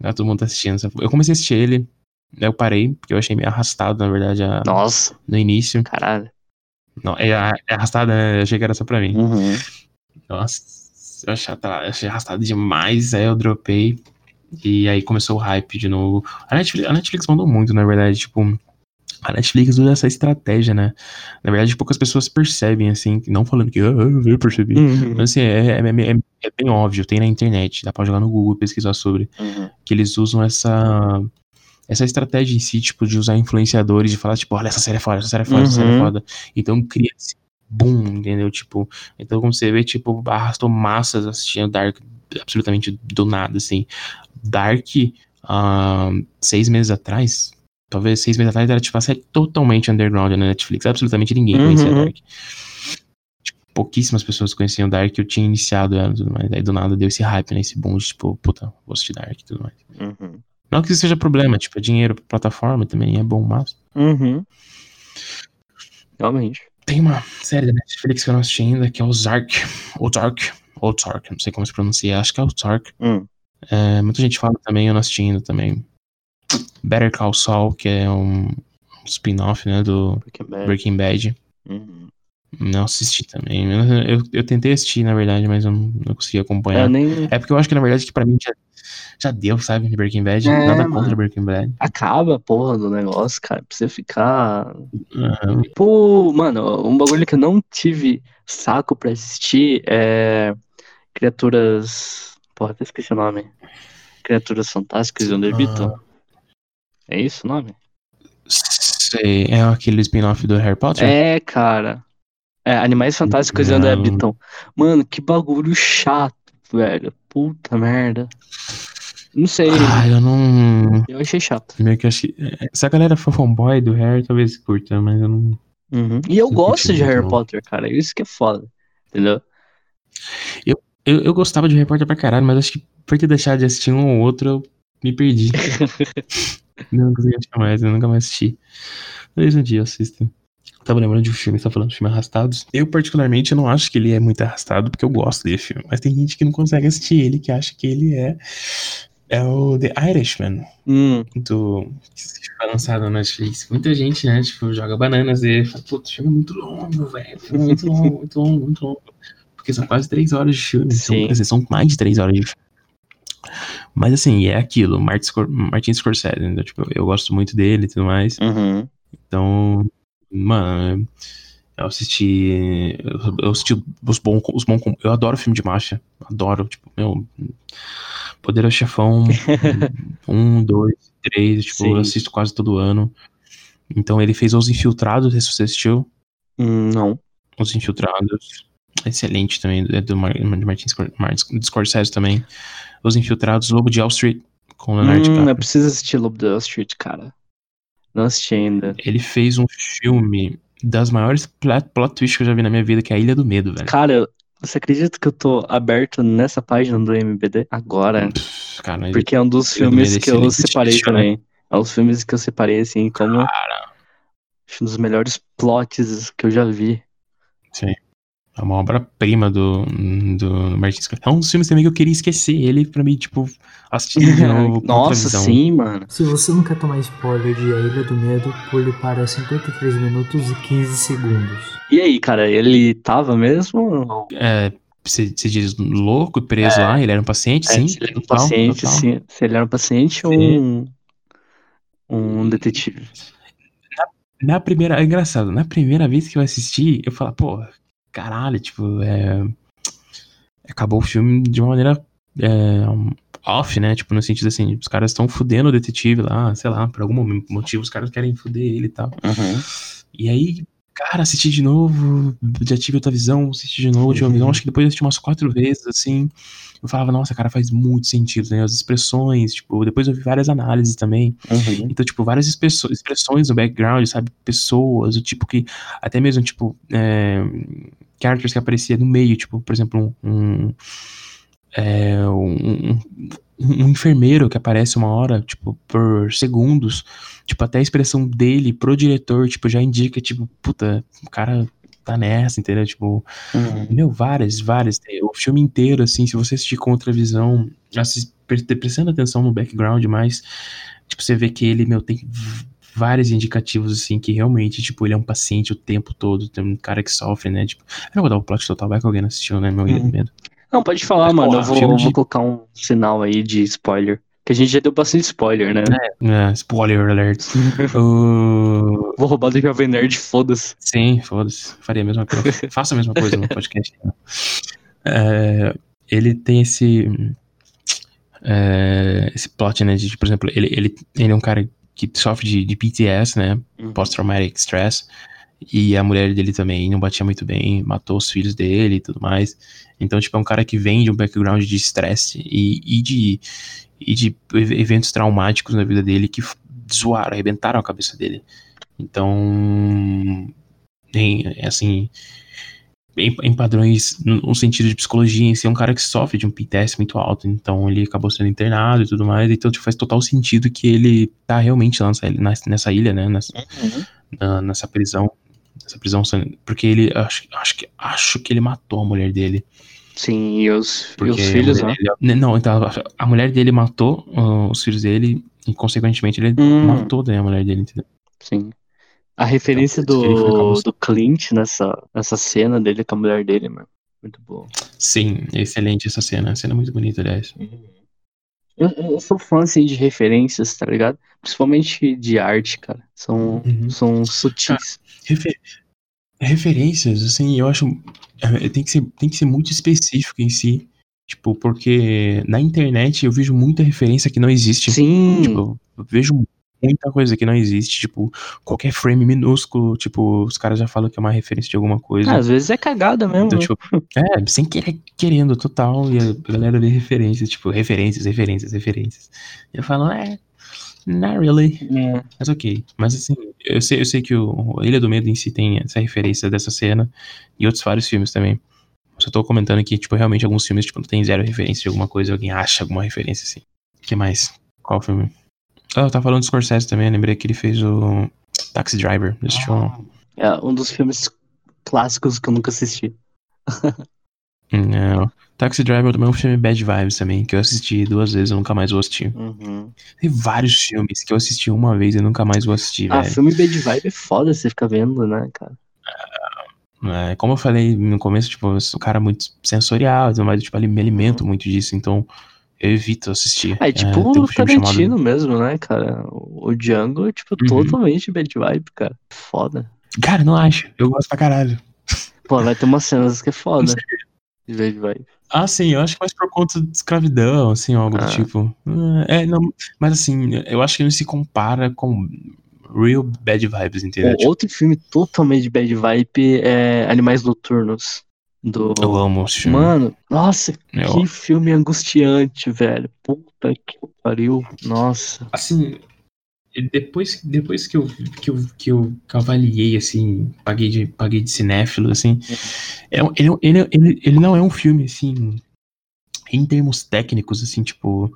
Agora todo mundo tá assistindo. Eu comecei a assistir ele, daí eu parei, porque eu achei meio arrastado, na verdade, a- Nossa, no início. caralho. Não, é, é arrastado, né? Eu achei que era só pra mim. Uhum. Nossa, eu achei, eu achei arrastado demais, aí eu dropei. E aí começou o hype de novo. A Netflix, a Netflix mandou muito, na verdade, tipo. A Netflix usa essa estratégia, né? Na verdade, poucas pessoas percebem, assim, não falando que ah, eu percebi. Uhum. Mas assim, é, é- é- é bem óbvio, tem na internet, dá pra jogar no Google, pesquisar sobre, Uhum. que eles usam essa essa estratégia em si, tipo, de usar influenciadores, de falar, tipo, olha, essa série é foda, essa série é foda, essa série é Uhum. foda. Então cria esse boom, entendeu? Tipo, então como você vê, tipo, arrastou massas assistindo Dark absolutamente do nada, assim. Dark, ah, seis meses atrás, talvez seis meses atrás, era tipo a série totalmente underground na Netflix, absolutamente ninguém conhecia Uhum. Dark. Tipo, pouquíssimas pessoas conheciam Dark, eu tinha iniciado ela e tudo mais. Aí do nada deu esse hype, né? Esse boom de tipo, puta, vou assistir Dark e tudo mais. Uhum. Não que isso seja problema, tipo, é dinheiro pra plataforma também é bom, mas. Uhum. Realmente. Tem uma série da Netflix que eu não assisti ainda, que é o Zark. O Zark. Ou Zark, não sei como se pronuncia, acho que é o Zark. Hum. É, muita gente fala também, eu não assisti ainda também. Better Call Saul, que é um, um spin-off, né, do Breaking Bad. Breaking Bad. Uhum. Não assisti também. Eu, eu, eu tentei assistir, na verdade, mas eu não, não consegui acompanhar. Eu nem. É porque eu acho que, na verdade, que pra mim já, já deu, sabe, de Breaking Bad. É, Nada mano. contra Breaking Bad. Acaba a porra do negócio, cara. Pra você ficar. Aham. Tipo, mano, um bagulho que eu não tive saco pra assistir é. Criaturas. Porra, até esqueci o nome. Criaturas Fantásticas e Onde Habitam. É isso o nome? Sei, é aquele spin-off do Harry Potter? É, cara. É, Animais Fantásticos e Não. Habitam. Mano, que bagulho chato, velho. Puta merda. Não sei, Ah, eu não. eu achei chato. Meio que é, Se a galera for fanboy do Harry, talvez curta, mas eu não. Uhum. E eu Não gosto de Harry não. Potter, cara. Isso que é foda. Entendeu? Eu, eu gostava de Harry Potter pra caralho, mas acho que por ter deixado de assistir um ou outro, eu me perdi. não consegui assistir mais, eu nunca mais assisti. Talvez um dia eu assista. Tava lembrando de um filme, você tá falando de filme arrastados. Eu, particularmente, eu não acho que ele é muito arrastado, porque eu gosto desse filme. Mas tem gente que não consegue assistir ele, que acha que ele é. É o The Irishman, Hum, do. que foi lançado na Netflix. Muita gente, né, tipo, joga bananas e fala, putz, o filme é muito longo, velho. Filme é muito longo, muito longo, muito longo. Porque são quase três horas de filme. São, Sim. são mais de três horas de filme. Mas assim, é aquilo, Martin, Scor Martin Scorsese, entendeu? Tipo, eu gosto muito dele e tudo mais. uhum. Então, mano, eu assisti. Eu, eu assisti os bons. Os bons eu adoro filme de máfia. Adoro, tipo, meu. Poderoso Chefão um, dois, três, tipo, Sim. eu assisto quase todo ano. Então ele fez Os Infiltrados, se você assistiu. Hum, não. Os Infiltrados. Excelente também, é do Mar de Martin Scor Martin Scorsese também. Os Infiltrados, Lobo de Wall Street, com Leonardo Hum, eu DiCaprio. preciso assistir Lobo da Wall Street, cara. Não assisti ainda. Ele fez um filme das maiores plot, plot twists que eu já vi na minha vida, que é a Ilha do Medo, velho. Cara, você acredita que eu tô aberto nessa página do MBD agora? Pff, Cara, Porque é um dos filmes é que eu separei né? também. É um dos filmes que eu separei, assim, como acho um dos melhores plots que eu já vi. Sim. É uma obra-prima do, do Martin Scorsese. É um dos filmes também que eu queria esquecer ele pra mim, tipo, assistir de novo. Nossa, visão. sim, mano. Se você não quer tomar spoiler de A Ilha do Medo, pule para 53 minutos e 15 segundos. E aí, cara, ele tava mesmo? É, você você diz louco, preso lá, ele era um paciente, É, sim. se ele era um total, paciente, total. sim. Se ele era um paciente ou um, um detetive. Na primeira, é engraçado, na primeira vez que eu assisti, eu falo, pô, caralho, tipo, é, acabou o filme de uma maneira é, off, né? Tipo, no sentido assim, os caras estão fudendo o detetive lá, sei lá, por algum motivo os caras querem fuder ele e tal. E aí, cara, assisti de novo, já tive outra visão, assisti de novo, tive uma visão, acho que depois eu assisti umas quatro vezes, assim. Eu falava, nossa, cara, faz muito sentido, né? As expressões, tipo, depois eu vi várias análises também. Uhum. Então, tipo, várias expressões no background, sabe? Pessoas, o tipo que. Até mesmo, tipo, é, characters que aparecia no meio, tipo, por exemplo, um. um, é, um, um- um enfermeiro que aparece uma hora, tipo, por segundos. Tipo, até a expressão dele pro diretor, tipo, já indica, tipo, puta, o cara tá nessa, entendeu? Tipo, Uhum. meu, várias, várias. O filme inteiro, assim, se você assistir com outra visão, assis- pre- prestando atenção no background mais, tipo, você vê que ele, meu, tem vários indicativos, assim, que realmente, tipo, ele é um paciente o tempo todo, tem um cara que sofre, né? Tipo, eu não vou dar o plot total, vai que alguém não assistiu, né? Meu Uhum. medo. Não, pode falar, Mas, mano. porra, eu vou, de- vou colocar um sinal aí de spoiler. Que a gente já deu bastante spoiler, né? É, spoiler alert. O- Vou roubar do Jovem Nerd, foda-se. Sim, foda-se. Faria a mesma coisa. Faça a mesma coisa no podcast. né? É, ele tem esse. é, esse plot, né? De, por exemplo, ele, ele, ele é um cara que sofre de, de PTS, né? Post-traumatic stress. E a mulher dele também não batia muito bem, matou os filhos dele e tudo mais. Então, tipo, é um cara que vem de um background de estresse e, e de, e de ev- eventos traumáticos na vida dele que zoaram, arrebentaram a cabeça dele. Então, em, assim, em, em padrões, no, sentido de psicologia em si, é um cara que sofre de um PTS muito alto. Então, ele acabou sendo internado e tudo mais. Então, tipo, faz total sentido que ele tá realmente lá nessa, nessa- ilha, né? Nessa, na- nessa prisão. Nessa prisão, porque ele, acho, acho, que, acho que ele matou a mulher dele. Sim, e os, e os filhos, né? dele- Não, então, a- mulher dele matou uh, os filhos dele e, consequentemente, ele Hum. matou daí a mulher dele, entendeu? Sim. A referência Então, do, do Clint nessa, nessa cena dele com a mulher dele, mano. Muito boa. Sim, excelente essa cena. A cena é muito bonita, aliás. Eu, eu sou fã, assim, de referências, tá ligado? Principalmente de arte, cara. São, Uhum. são sutis. Refer- Referências, assim, eu acho. é, Tem que, ser, tem que ser muito específico em si. Tipo, porque na internet eu vejo muita referência que não existe. Sim. Tipo, eu vejo muita coisa que não existe. Tipo, qualquer frame minúsculo, tipo, os caras já falam que é uma referência de alguma coisa. Ah, às vezes é cagada mesmo. Então, né? tipo, é, sem querer, querendo, total. E a galera vê referências, tipo, referências, referências, referências. E eu falo, é, not really. É. Mas ok. Mas assim, eu sei, eu sei que o Ilha do Medo em si tem essa referência dessa cena e outros vários filmes também. Só tô comentando que, tipo, realmente alguns filmes, tipo, não tem zero referência de alguma coisa, alguém acha alguma referência, assim. O que mais? Qual filme? Ah, eu tava falando do Scorsese também, eu lembrei que ele fez o Taxi Driver. Assistiu? É um dos filmes clássicos que eu nunca assisti. Não. Taxi Driver também é um filme Bad Vibes também, que eu assisti duas vezes e nunca mais vou assistir. Uhum. Tem vários filmes que eu assisti uma vez e nunca mais vou assistir, Ah, velho. filme Bad Vibe é foda você ficar vendo, né, cara? É, como eu falei no começo, tipo, eu sou um cara muito sensorial, mais, tipo, ali me alimento muito disso, então eu evito assistir. É tipo tem um o Tarantino mesmo, né, cara? O Django é, tipo, Uhum. totalmente Bad Vibe, cara. Foda. Cara, não acho. Eu gosto pra caralho. Pô, vai ter umas cenas que é foda. De Bad Vibe. Ah, sim, eu acho que mais por conta de escravidão, assim, algo do Ah. tipo. É, não, mas assim, eu acho que não se compara com real bad vibes, entendeu? O- Tipo, Outro filme totalmente Bad Vibe é Animais Noturnos. Do. eu amo esse filme. Mano, nossa, Eu- que filme angustiante, velho. Puta que pariu. Nossa. assim, depois, depois que, eu, que, eu, que eu avaliei, assim, paguei de, paguei de cinéfilo, assim, é, ele, ele, ele, ele não é um filme, assim, em termos técnicos, assim, tipo,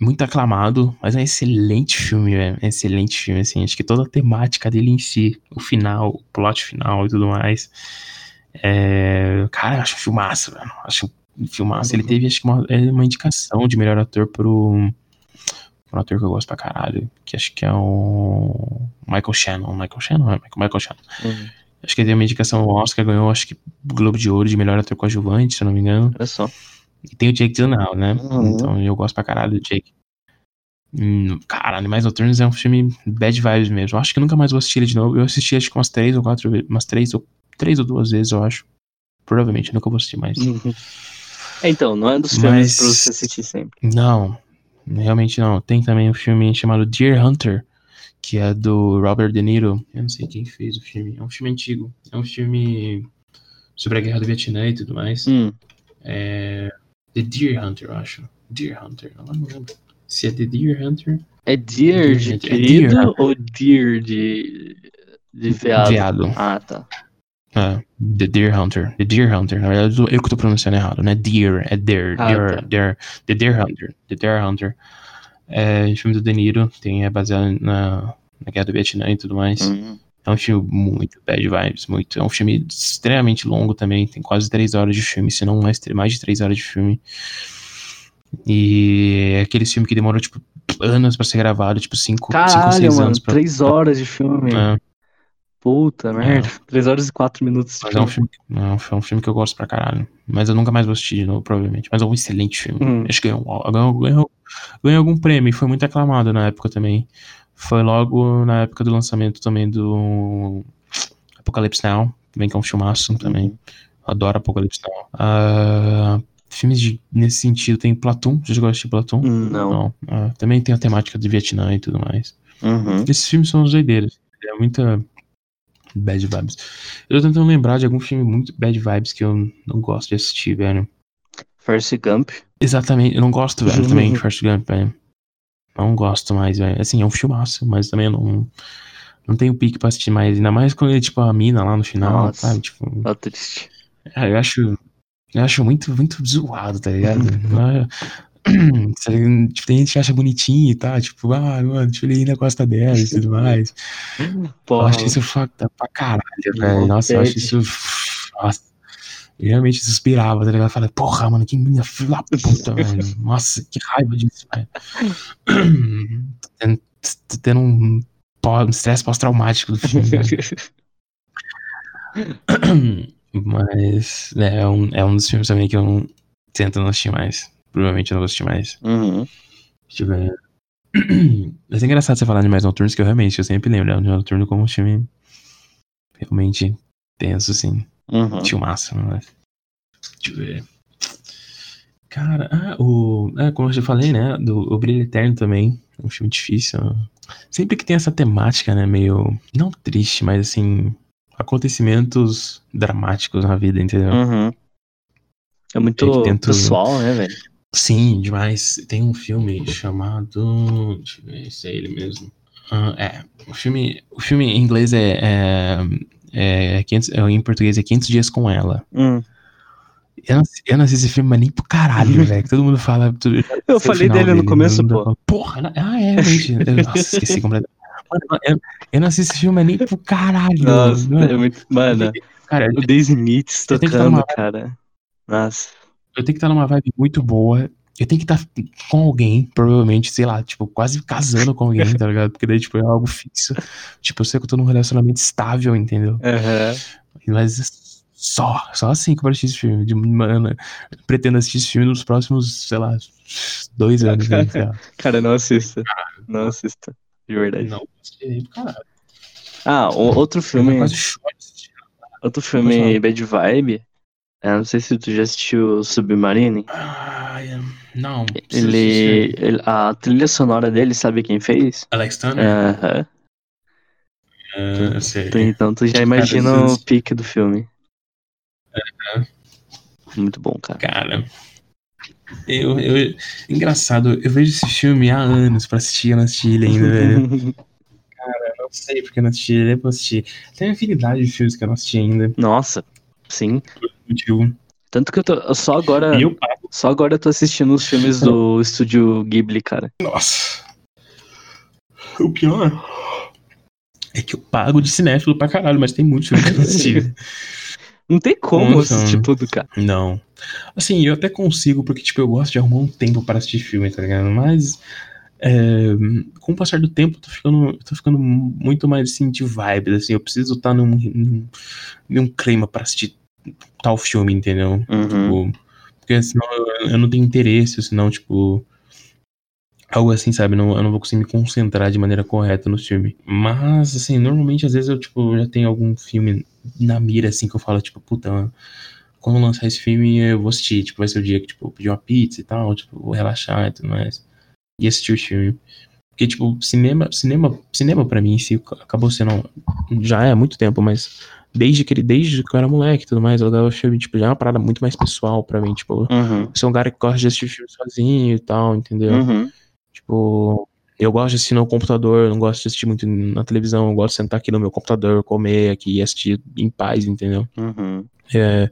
muito aclamado, mas é um excelente filme, velho, é um excelente filme, assim, acho que toda a temática dele em si, o final, o plot final e tudo mais, É, cara, eu acho um filmaço, velho. Acho um filmaço. Ele teve, acho que, uma, é, uma indicação de melhor ator pro. Um ator que eu gosto pra caralho, que acho que é o Michael Shannon. Michael Shannon? É, Michael Shannon. Uhum. Acho que ele teve uma indicação ao Oscar, ganhou, acho que, Globo de Ouro de melhor ator coadjuvante, se eu não me engano. Olha só. E tem o Jake Gyllenhaal, né? Uhum. Então eu gosto pra caralho do Jake. Hum, cara, Animais Noturnos é um filme bad vibes mesmo. Eu acho que nunca mais vou assistir ele de novo. Eu assisti acho que umas três ou quatro vezes, umas três ou, três ou duas vezes, eu acho. Provavelmente, nunca vou assistir mais. Uhum. É, então, não é dos filmes Mas- pra você assistir sempre. Não, realmente não. Tem também um filme chamado Deer Hunter, que é do Robert De Niro. Eu não sei quem fez o filme. É um filme antigo. É um filme sobre a guerra do Vietnã e tudo mais. Hum. É. The Deer Hunter, eu acho. Deer Hunter, eu não lembro. Se é The Deer Hunter. É deer de É querido deer. ou deer de, de veado? Veado. Ah, tá. É, The Deer Hunter. The Deer Hunter. Na verdade, eu que tô pronunciando errado, né? Deer, é Deer. Ah, Deer, tá. Deer. The Deer Hunter. The Deer Hunter. É filme do De Niro, tem, é baseado na, na Guerra do Vietnã e tudo mais. Hum. É um filme muito bad vibes, muito. É um filme extremamente longo também, tem quase três horas de filme, se não mais, mais de três horas de filme. E é aquele filme que demorou, tipo, anos pra ser gravado, tipo, cinco, cinco Caralho, seis mano, anos pra. três horas de filme. É. Puta merda. Três horas e quatro minutos de Mas é um filme. é um, fi- é filme que eu gosto pra caralho. Mas eu nunca mais vou assistir de novo, provavelmente. Mas é um excelente filme. Hum. Acho que ganhou, ganhou, ganhou, ganhou algum prêmio. Foi muito aclamado na época também. Foi logo na época do lançamento também do Apocalipse Now. Também que é um filmaço também. Uhum. Adoro Apocalipse Now. Ah, filmes de, nesse sentido tem Platoon. Você já gosta de Platoon? Hum, Não. Ah, também tem a temática do Vietnã e tudo mais. Uhum. Esses filmes são os doideiros. É muita bad vibes. Eu tô tentando lembrar de algum filme muito bad vibes que eu não gosto de assistir, velho. First Gump. Exatamente, eu não gosto, velho, também de First Gump, velho. Não gosto mais, velho. Assim, é um filmaço, mas também eu não, não tenho pique pra assistir mais. Ainda mais quando ele, tipo, a mina lá no final, Nossa. sabe? Tipo, Tá triste. ah, eu acho. Eu acho muito, muito zoado, tá ligado? Tipo, tem gente que acha bonitinho e tá, tipo, ah, mano, eu ir na costa dela e tudo mais. Eu Porra. acho isso up pra caralho, velho. Nossa, eu acho isso. Nossa. Eu realmente suspirava, tá ligado? Eu falei, porra, mano, que menina filha da puta, velho. Nossa, que raiva disso, velho. Tô tendo, tendo um pó- um estresse pós-traumático do filme, velho. Mas é, é um, é um dos filmes também que eu não tento não assistir mais. Provavelmente eu não vou assistir mais. Uhum. Deixa eu ver. Mas é engraçado você falar de mais noturnos, que eu realmente, eu sempre lembro de Animais Noturno como um filme realmente tenso, assim. Uhum. Filmaço, né? Deixa eu ver. Cara, ah, o. É, como eu já falei, né? Do, o Brilho Eterno também. É um filme difícil. Sempre que tem essa temática, né? Meio. Não triste, mas assim. Acontecimentos dramáticos na vida, entendeu? Uhum. É muito É tento- pessoal, né, velho? Sim, demais. Tem um filme chamado. Deixa eu ver se é ele mesmo. Ah, é. O filme, o filme em inglês é. é, é 500, é, em português é 500 Dias com Ela. Hum. Eu não, eu não assisti esse filme, mas nem pro caralho, velho. Todo mundo fala. tudo- Eu falei final dele no começo, mundo pô. Porra, não- ah, é. Eu- Nossa, esqueci completamente. Mano, eu, eu não assisti esse filme, nem pro caralho. Nossa, mano. é muito. Mano, Cara, o Daisy dar tocando, cara. Nossa. Eu tenho que estar numa vibe muito boa. Eu tenho que estar com alguém, provavelmente, sei lá, tipo, quase casando com alguém, tá ligado? Porque daí, tipo, é algo fixo. Tipo, eu sei que eu tô num relacionamento estável, entendeu? Aham. Mas só, só assim que eu vou assistir esse filme. De, mano, pretendo assistir esse filme nos próximos, sei lá, dois anos. Né. Cara, não assista. Não assista. De verdade. Não, assisti, caralho. Ah, o- outro filme. assistindo. Outro filme. Bad Vibe. Eu não sei se tu já assistiu Submarine. Ai, não. Ele, ele- A trilha sonora dele, sabe quem fez? Alex Turner? Aham. Ah, eu sei. Tu- Então tu já imagina Cara, o pique do filme. Muito bom, cara. Cara, eu, eu. Engraçado, eu vejo esse filme há anos pra assistir, eu não assisti ele ainda, velho. Eu não sei porque eu não assisti ele, eu assistir. Tem uma infinidade de filmes que eu não assisti ainda. Nossa, sim. Motivo. Tanto que eu tô. Só agora. Eu. Só agora eu tô assistindo os filmes do estúdio Ghibli, cara. Nossa. O pior é que eu pago de cinéfilo pra caralho, mas tem muitos filmes que eu não assisti. Não tem como Nossa. assistir tudo, cara. Não. Assim, eu até consigo, porque, tipo, eu gosto de arrumar um tempo para assistir filme, tá ligado? Mas, é, com o passar do tempo, eu tô ficando, eu tô ficando muito mais, assim, de vibes, assim. Eu preciso estar num, num, num clima para assistir tal filme, entendeu? Uhum. Tipo, porque senão eu, eu não tenho interesse, senão, tipo. Algo assim, sabe? Não, eu não vou conseguir me concentrar de maneira correta no filme. Mas, assim, normalmente, às vezes eu, tipo, já tenho algum filme na mira, assim, que eu falo, tipo, puta, quando lançar esse filme eu vou assistir. Tipo, vai ser o dia que, tipo, eu pedir uma pizza e tal, tipo, vou relaxar e tudo mais. E assistir o filme. Porque, tipo, cinema, cinema, cinema pra mim si acabou sendo. Já é há muito tempo, mas desde que, ele- desde que eu era moleque e tudo mais, eu dava filme, tipo, já é uma parada muito mais pessoal pra mim. Tipo, Uhum. eu sou um cara que gosta de assistir filme sozinho e tal, entendeu? Uhum. Tipo, eu gosto de assistir no computador, não gosto de assistir muito na televisão, eu gosto de sentar aqui no meu computador, comer aqui e assistir em paz, entendeu? Uhum. É,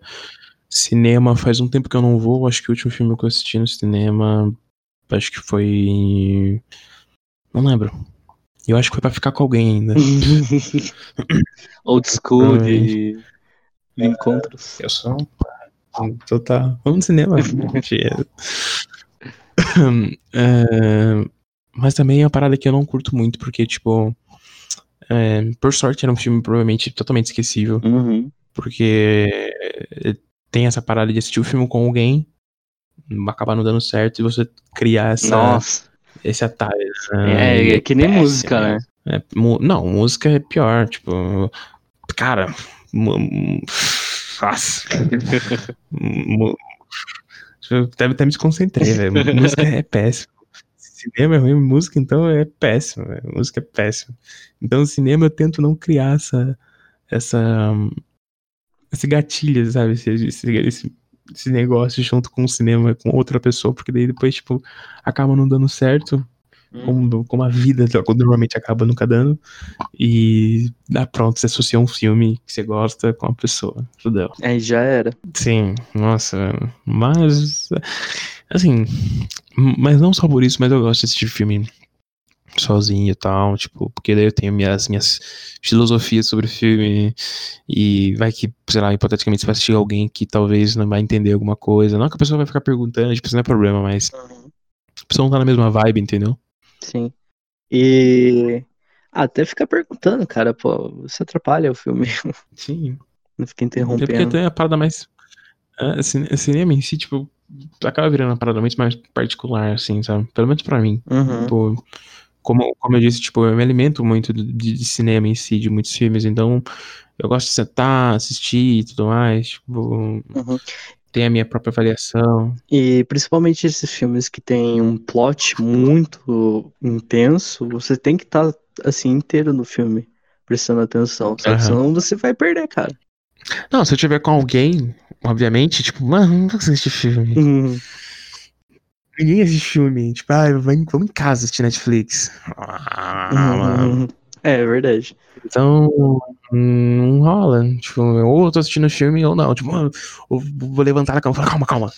cinema, faz um tempo que eu não vou, acho que o último filme que eu assisti no cinema, acho que foi. Não lembro. Eu acho que foi pra ficar com alguém ainda. Old school de, de encontros. Eu sou. Então tá. Vamos no cinema. É, mas também é uma parada que eu não curto muito, porque, tipo. é, por sorte, era um filme provavelmente totalmente esquecível. Uhum. Porque é, tem essa parada de assistir o filme com alguém, acabar não dando certo e você criar essa, Nossa. Esse atalho. É, né? é que nem Péssimo, música, né? É, mu- não, música é pior, tipo. Cara. Nossa. Eu até, até me desconcentrei, velho. Música é péssimo. Cinema é ruim, música então é péssimo, velho. Música é péssimo. Então, no cinema eu tento não criar essa. essa esse gatilho, sabe? Esse, esse, esse, esse negócio junto com o cinema, com outra pessoa, porque daí depois, tipo, acaba não dando certo como, como a vida normalmente acaba nunca dando. E dá pronto, você associa um filme que você gosta com a pessoa. Fudeu. Aí já era. Sim, nossa. Mas. Assim. Mas não só por isso, mas eu gosto de assistir filme sozinho e tal, tipo, porque daí eu tenho minhas, minhas filosofias sobre o filme e vai que, sei lá, hipoteticamente você vai assistir alguém que talvez não vai entender alguma coisa, não que a pessoa vai ficar perguntando, tipo, isso não é problema, mas a pessoa não tá na mesma vibe, entendeu? Sim. E até ficar perguntando, cara, pô, você atrapalha o filme, Sim. não fica É porque interrompendo. tem a parada mais. É, cine- cinema em si, tipo, acaba virando uma parada muito mais particular, assim, sabe? Pelo menos pra mim. Uhum. Tipo, como, como eu disse, tipo, eu me alimento muito de, de cinema em si, de muitos filmes, então eu gosto de sentar, assistir e tudo mais, tipo, Uhum. tem a minha própria avaliação. E principalmente esses filmes que tem um plot muito intenso, você tem que estar assim inteiro no filme, prestando atenção? Aham. Senão você vai perder, cara. Não, se eu tiver com alguém, obviamente, tipo, mano, não vou assistir filme. Uhum. Ninguém assiste filme. Tipo, ah, vai- vamos em casa assistir Netflix. Ah, mano. Uhum. É verdade. Então, não rola. Tipo, ou eu tô assistindo filme ou não. Tipo, mano, ou vou levantar da cama e falar, calma, calma.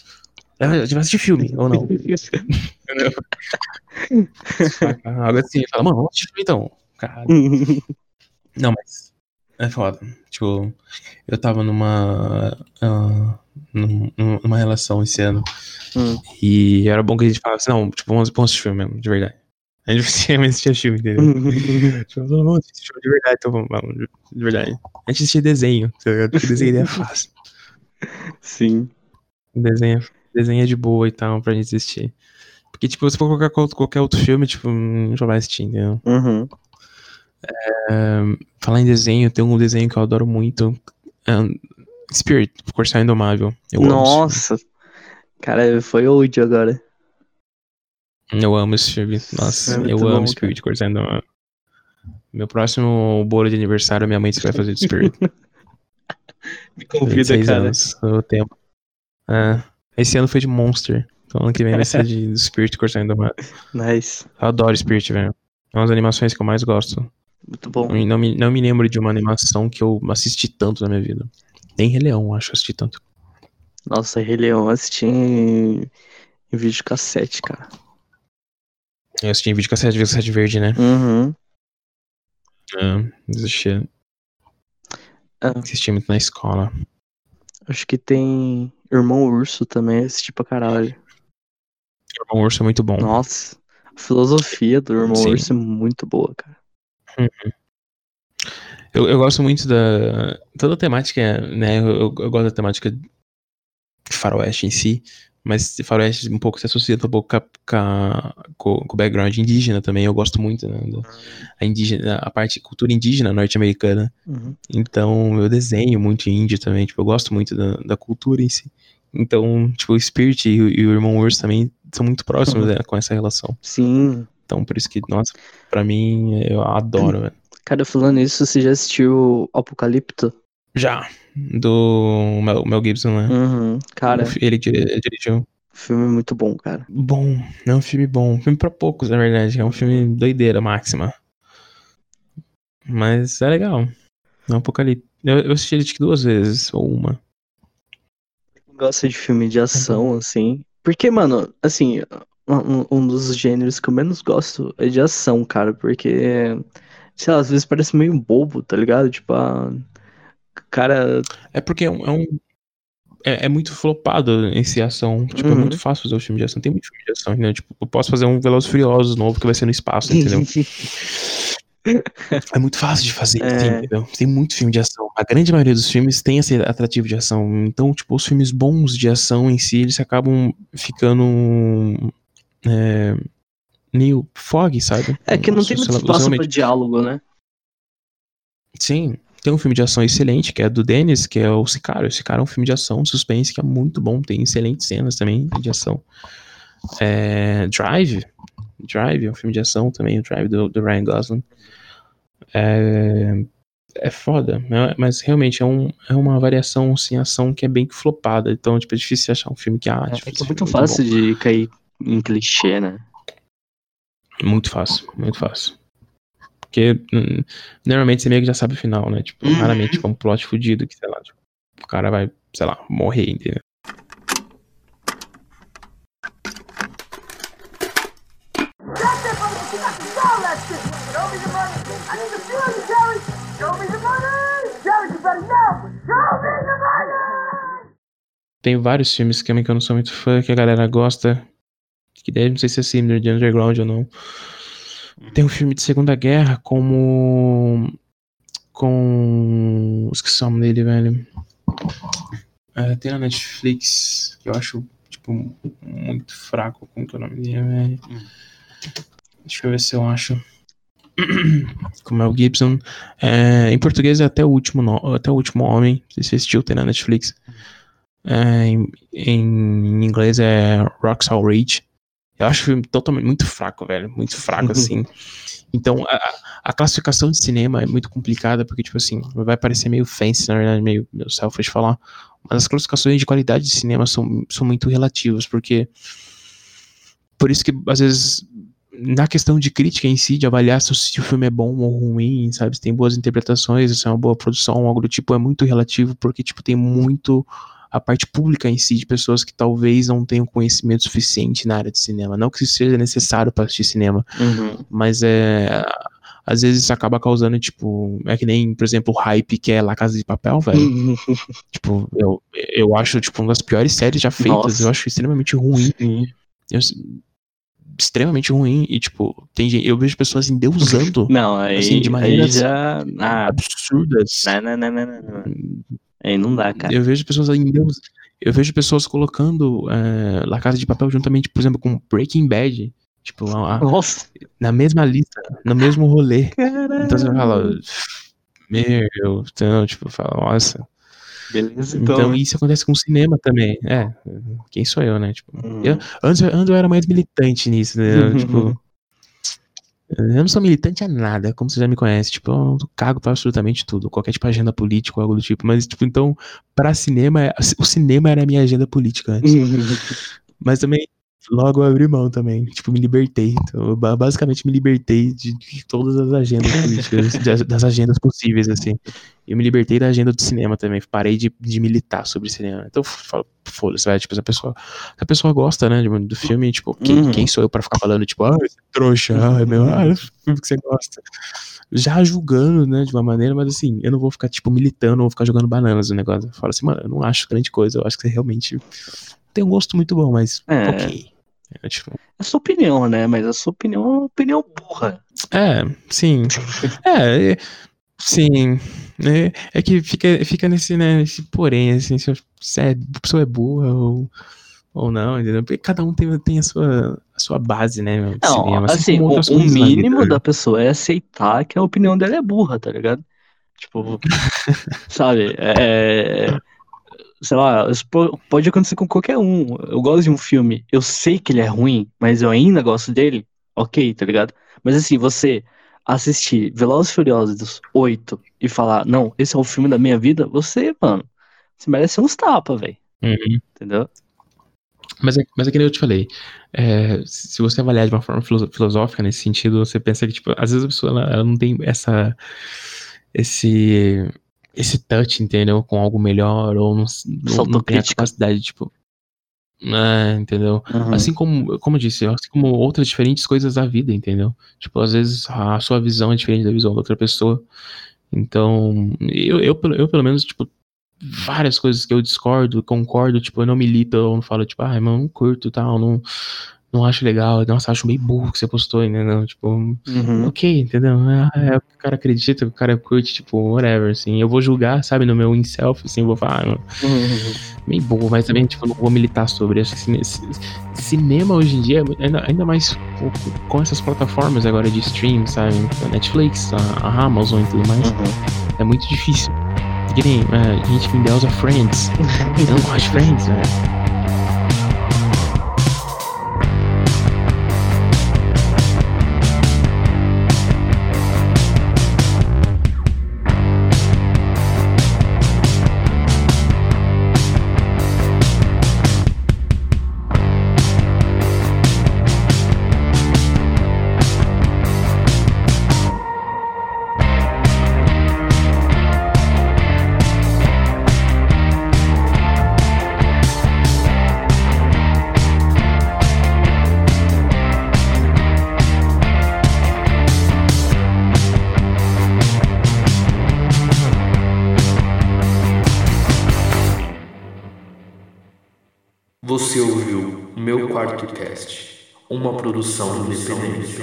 A gente vai assistir filme, ou não. Algo assim, fala, mano, vamos assistir filme então. Cara. Não, mas é foda. Tipo, eu tava numa. num- numa relação esse ano. Hum. E era bom que a gente falasse, não, tipo, vamos, vamos assistir filme mesmo, de verdade. A gente sempre assistia filme, entendeu? Tipo, vamos assistir filme de verdade, então vamos, vamos, de- de verdade. A gente assistia desenho, tá ligado? Porque desenho é fácil. Sim. Desenho, desenho é de boa e tal, pra gente assistir. Porque, tipo, se for colocar qual- qualquer outro filme, tipo, não vai assistir, entendeu? Uhum. Falar em desenho, tem um desenho que eu adoro muito. ahn, Spirit, Corsair Indomável. Eu Nossa. Cara, foi old agora. Eu amo esse filme. Nossa, É eu bom, amo Spirit, Corsair Indomável. Meu próximo bolo de aniversário, minha mãe disse que vai fazer de Spirit. Me convida, 26 cara. anos, o tempo. É, esse ano foi de Monster. Então ano que vem vai ser de Spirit, Corsair Indomável. Nice. Eu adoro Spirit, velho. É uma das animações que eu mais gosto. Muito bom. Eu Não me, não me lembro de uma animação que eu assisti tanto na minha vida. Nem Rei Leão, acho que eu assisti tanto. Nossa, Rei Leão, assisti em, em vídeo cassete, cara. Eu assisti em vídeo cassete, cassete verde, né? Uhum. É, assisti, Ah. assisti muito na escola. Acho que tem Irmão Urso também, tipo pra caralho. Irmão Urso é muito bom. Nossa, a filosofia do Irmão Sim. Urso é muito boa, cara. Eu, eu gosto muito da. Toda a temática, né? Eu, eu- eu gosto da temática de faroeste em si, mas faroeste um pouco se associa um pouco com, o background indígena também. Eu gosto muito, né? da- a, indígena, a parte cultura indígena norte-americana. Uhum. Então eu desenho muito índio também. Tipo, eu gosto muito da, da cultura em si. Então, tipo, o Spirit e, o- e o Irmão Urso também são muito próximos né, com essa relação. Sim. Então, por isso que, nossa, pra mim, eu adoro, velho. Cara, falando isso, você já assistiu Apocalipto? Já. Do Mel, Mel Gibson, né? Uhum. Cara, Ele dirigiu. filme muito bom, cara. Bom, é um filme bom. Filme pra poucos, na verdade. É um filme doideira máxima. Mas é legal. É um apocalipse. Eu, eu assisti ele duas vezes, ou uma. Gosta de filme de ação, assim. Porque, mano, assim, um, um dos gêneros que eu menos gosto é de ação, cara. Porque, sei lá, às vezes parece meio bobo, tá ligado? Tipo, a. Cara. É porque é um. É, um- é- é muito flopado a ação. Tipo, é Uhum. muito fácil fazer um filme de ação. Tem muito filme de ação, entendeu? Tipo, eu posso fazer um Velozes Furiosos novo que vai ser no espaço, entendeu? É muito fácil de fazer, É. entendeu? Tem muito filme de ação. A grande maioria dos filmes tem esse atrativo de ação. Então, tipo, os filmes bons de ação em si, eles acabam ficando. É, meio fog, sabe? É que não tem muito espaço pra realmente- diálogo, né? Sim, tem um filme de ação excelente, que é do Dennis, que é o Sicário. O Sicário é um filme de ação, suspense, que é muito bom. Tem excelentes cenas também de ação. É, Drive. Drive é um filme de ação também, o Drive do, do Ryan Gosling. É, é foda, né? mas realmente é, um, é uma variação assim, ação que é bem flopada. Então, tipo, é difícil achar um filme que ah, É, tipo, é que esse é muito fácil bom. de cair em clichê, né? Muito fácil, muito fácil. Porque hum, normalmente você meio que já sabe o final, né? Tipo, Uhum. raramente com um plot fudido que, sei lá, tipo, o cara vai, sei lá, morrer, entendeu? Tem vários filmes que eu não sou muito fã, que a galera gosta. Que daí não sei se é similar de Underground ou não. Tem um filme de Segunda Guerra como. Com. Esqueci o nome dele, velho. É, tem na Netflix, que eu acho, tipo, muito fraco. Como que é o nome dele, velho? Deixa eu ver se eu acho. Com Mel Gibson. É, em português é até o último, no- até o último homem. Não sei se você assistiu, tem na Netflix. É, em, em inglês é Rocks All Rage. Eu acho o filme totalmente muito fraco, velho. Muito fraco, assim. Então, a, a classificação de cinema é muito complicada, porque, tipo assim, vai parecer meio fancy, na verdade, meio, meio selfish falar. Mas as classificações de qualidade de cinema são, são muito relativas, porque. Por isso que, às vezes, na questão de crítica em si, de avaliar se o, se o filme é bom ou ruim, sabe? Se tem boas interpretações, se é uma boa produção, algo do tipo, é muito relativo, porque, tipo, tem muito a parte pública em si de pessoas que talvez não tenham conhecimento suficiente na área de cinema. Não que isso seja necessário para assistir cinema, Uhum. mas é. Às vezes isso acaba causando, tipo. É que nem, por exemplo, o hype que é La Casa de Papel, velho. tipo, eu, eu acho, tipo, uma das piores séries já feitas. Nossa. Eu acho extremamente ruim. Eu- extremamente ruim. E, tipo, tem gente, eu vejo pessoas endeusando Não, aí, Assim, de aí maneiras já. Ah, absurdas. não, não, não, não, não, Aí não dá, cara. Eu vejo pessoas. Eu vejo pessoas colocando é, La Casa de Papel juntamente, por exemplo, com Breaking Bad. Tipo, a- Nossa, na mesma lista, no mesmo rolê. caralho. Então você fala, meu, então, tipo, fala, nossa. Beleza, Então, então. isso acontece com o cinema também. É, quem sou eu, né? Tipo, Uhum. eu, antes, antes eu era mais militante nisso, né? tipo, eu não sou militante a nada, como você já me conhece. Tipo, eu cago pra absolutamente tudo, qualquer tipo de agenda política ou algo do tipo. Mas, tipo, então, pra cinema, o cinema era a minha agenda política antes. Mas também, logo eu abri mão também. Tipo, me libertei. Então, basicamente me libertei de, de todas as agendas políticas, das, das agendas possíveis, assim. E eu me libertei da agenda do cinema também. Parei de, de militar sobre cinema. Então, foda-se, vai. Tipo, se a pessoa, a pessoa gosta, né, de- do filme, tipo, quem, Uhum. quem sou eu pra ficar falando, tipo, ah, esse trouxa, ah, é meu, ah, é filme que você gosta. Já julgando, né, de uma maneira, mas assim, eu não vou ficar, tipo, militando, ou vou ficar jogando bananas no negócio. Eu falo assim, mano, eu não acho grande coisa, eu acho que você realmente tem um gosto muito bom, mas É. ok. É, tipo, É sua opinião, né? Mas a sua opinião é uma opinião burra. é, sim. É, é, sim. É, é que fica, fica nesse, né, nesse porém, assim, se é, a pessoa é burra ou, ou não, entendeu? Porque cada um tem, tem a, sua, a sua base, né, meu, Não, cinema, assim, como o, o mínimo vida, da pessoa é aceitar que a opinião dela é burra, tá ligado? Tipo, sabe? É. Sei lá, isso pode acontecer com qualquer um. Eu gosto de um filme, eu sei que ele é ruim, mas eu ainda gosto dele, ok, tá ligado? Mas assim, você assistir Velozes e Furiosos 8 e falar, não, esse é o filme da minha vida, você, mano, você merece uns tapas, velho. Uhum. Entendeu? Mas é, mas é que nem eu te falei, é, se você avaliar de uma forma filo- filosófica nesse sentido, você pensa que, tipo, às vezes a pessoa ela, ela não tem essa, esse, esse touch, entendeu? Com algo melhor, ou não, s- não, não tem a capacidade, tipo, é, entendeu? Uhum. Assim como, como eu disse, assim como outras diferentes coisas da vida, entendeu? Tipo, às vezes a sua visão é diferente da visão da outra pessoa. Então, eu, eu, pelo- eu pelo menos, tipo, várias coisas que eu discordo, concordo, tipo, eu não milito, eu não falo, tipo, ah, mano, não curto tal, não, não acho legal, nossa, acho meio burro que você postou, entendeu? Tipo, Uhum. ok, entendeu? É, é o que o cara acredita, o cara curte, tipo, whatever, assim. Eu vou julgar, sabe, no meu in-self, assim, eu vou falar, ah, Uhum. meio burro, mas também, tipo, não vou militar sobre. Acho que ci- cinema hoje em dia, ainda, ainda mais com, essas plataformas agora de stream, sabe? A Netflix, a, a Amazon e tudo mais, Uhum. é muito difícil. Que nem é, gente que endeusa Friends. Eu não gosto de Friends, né? Produção independente.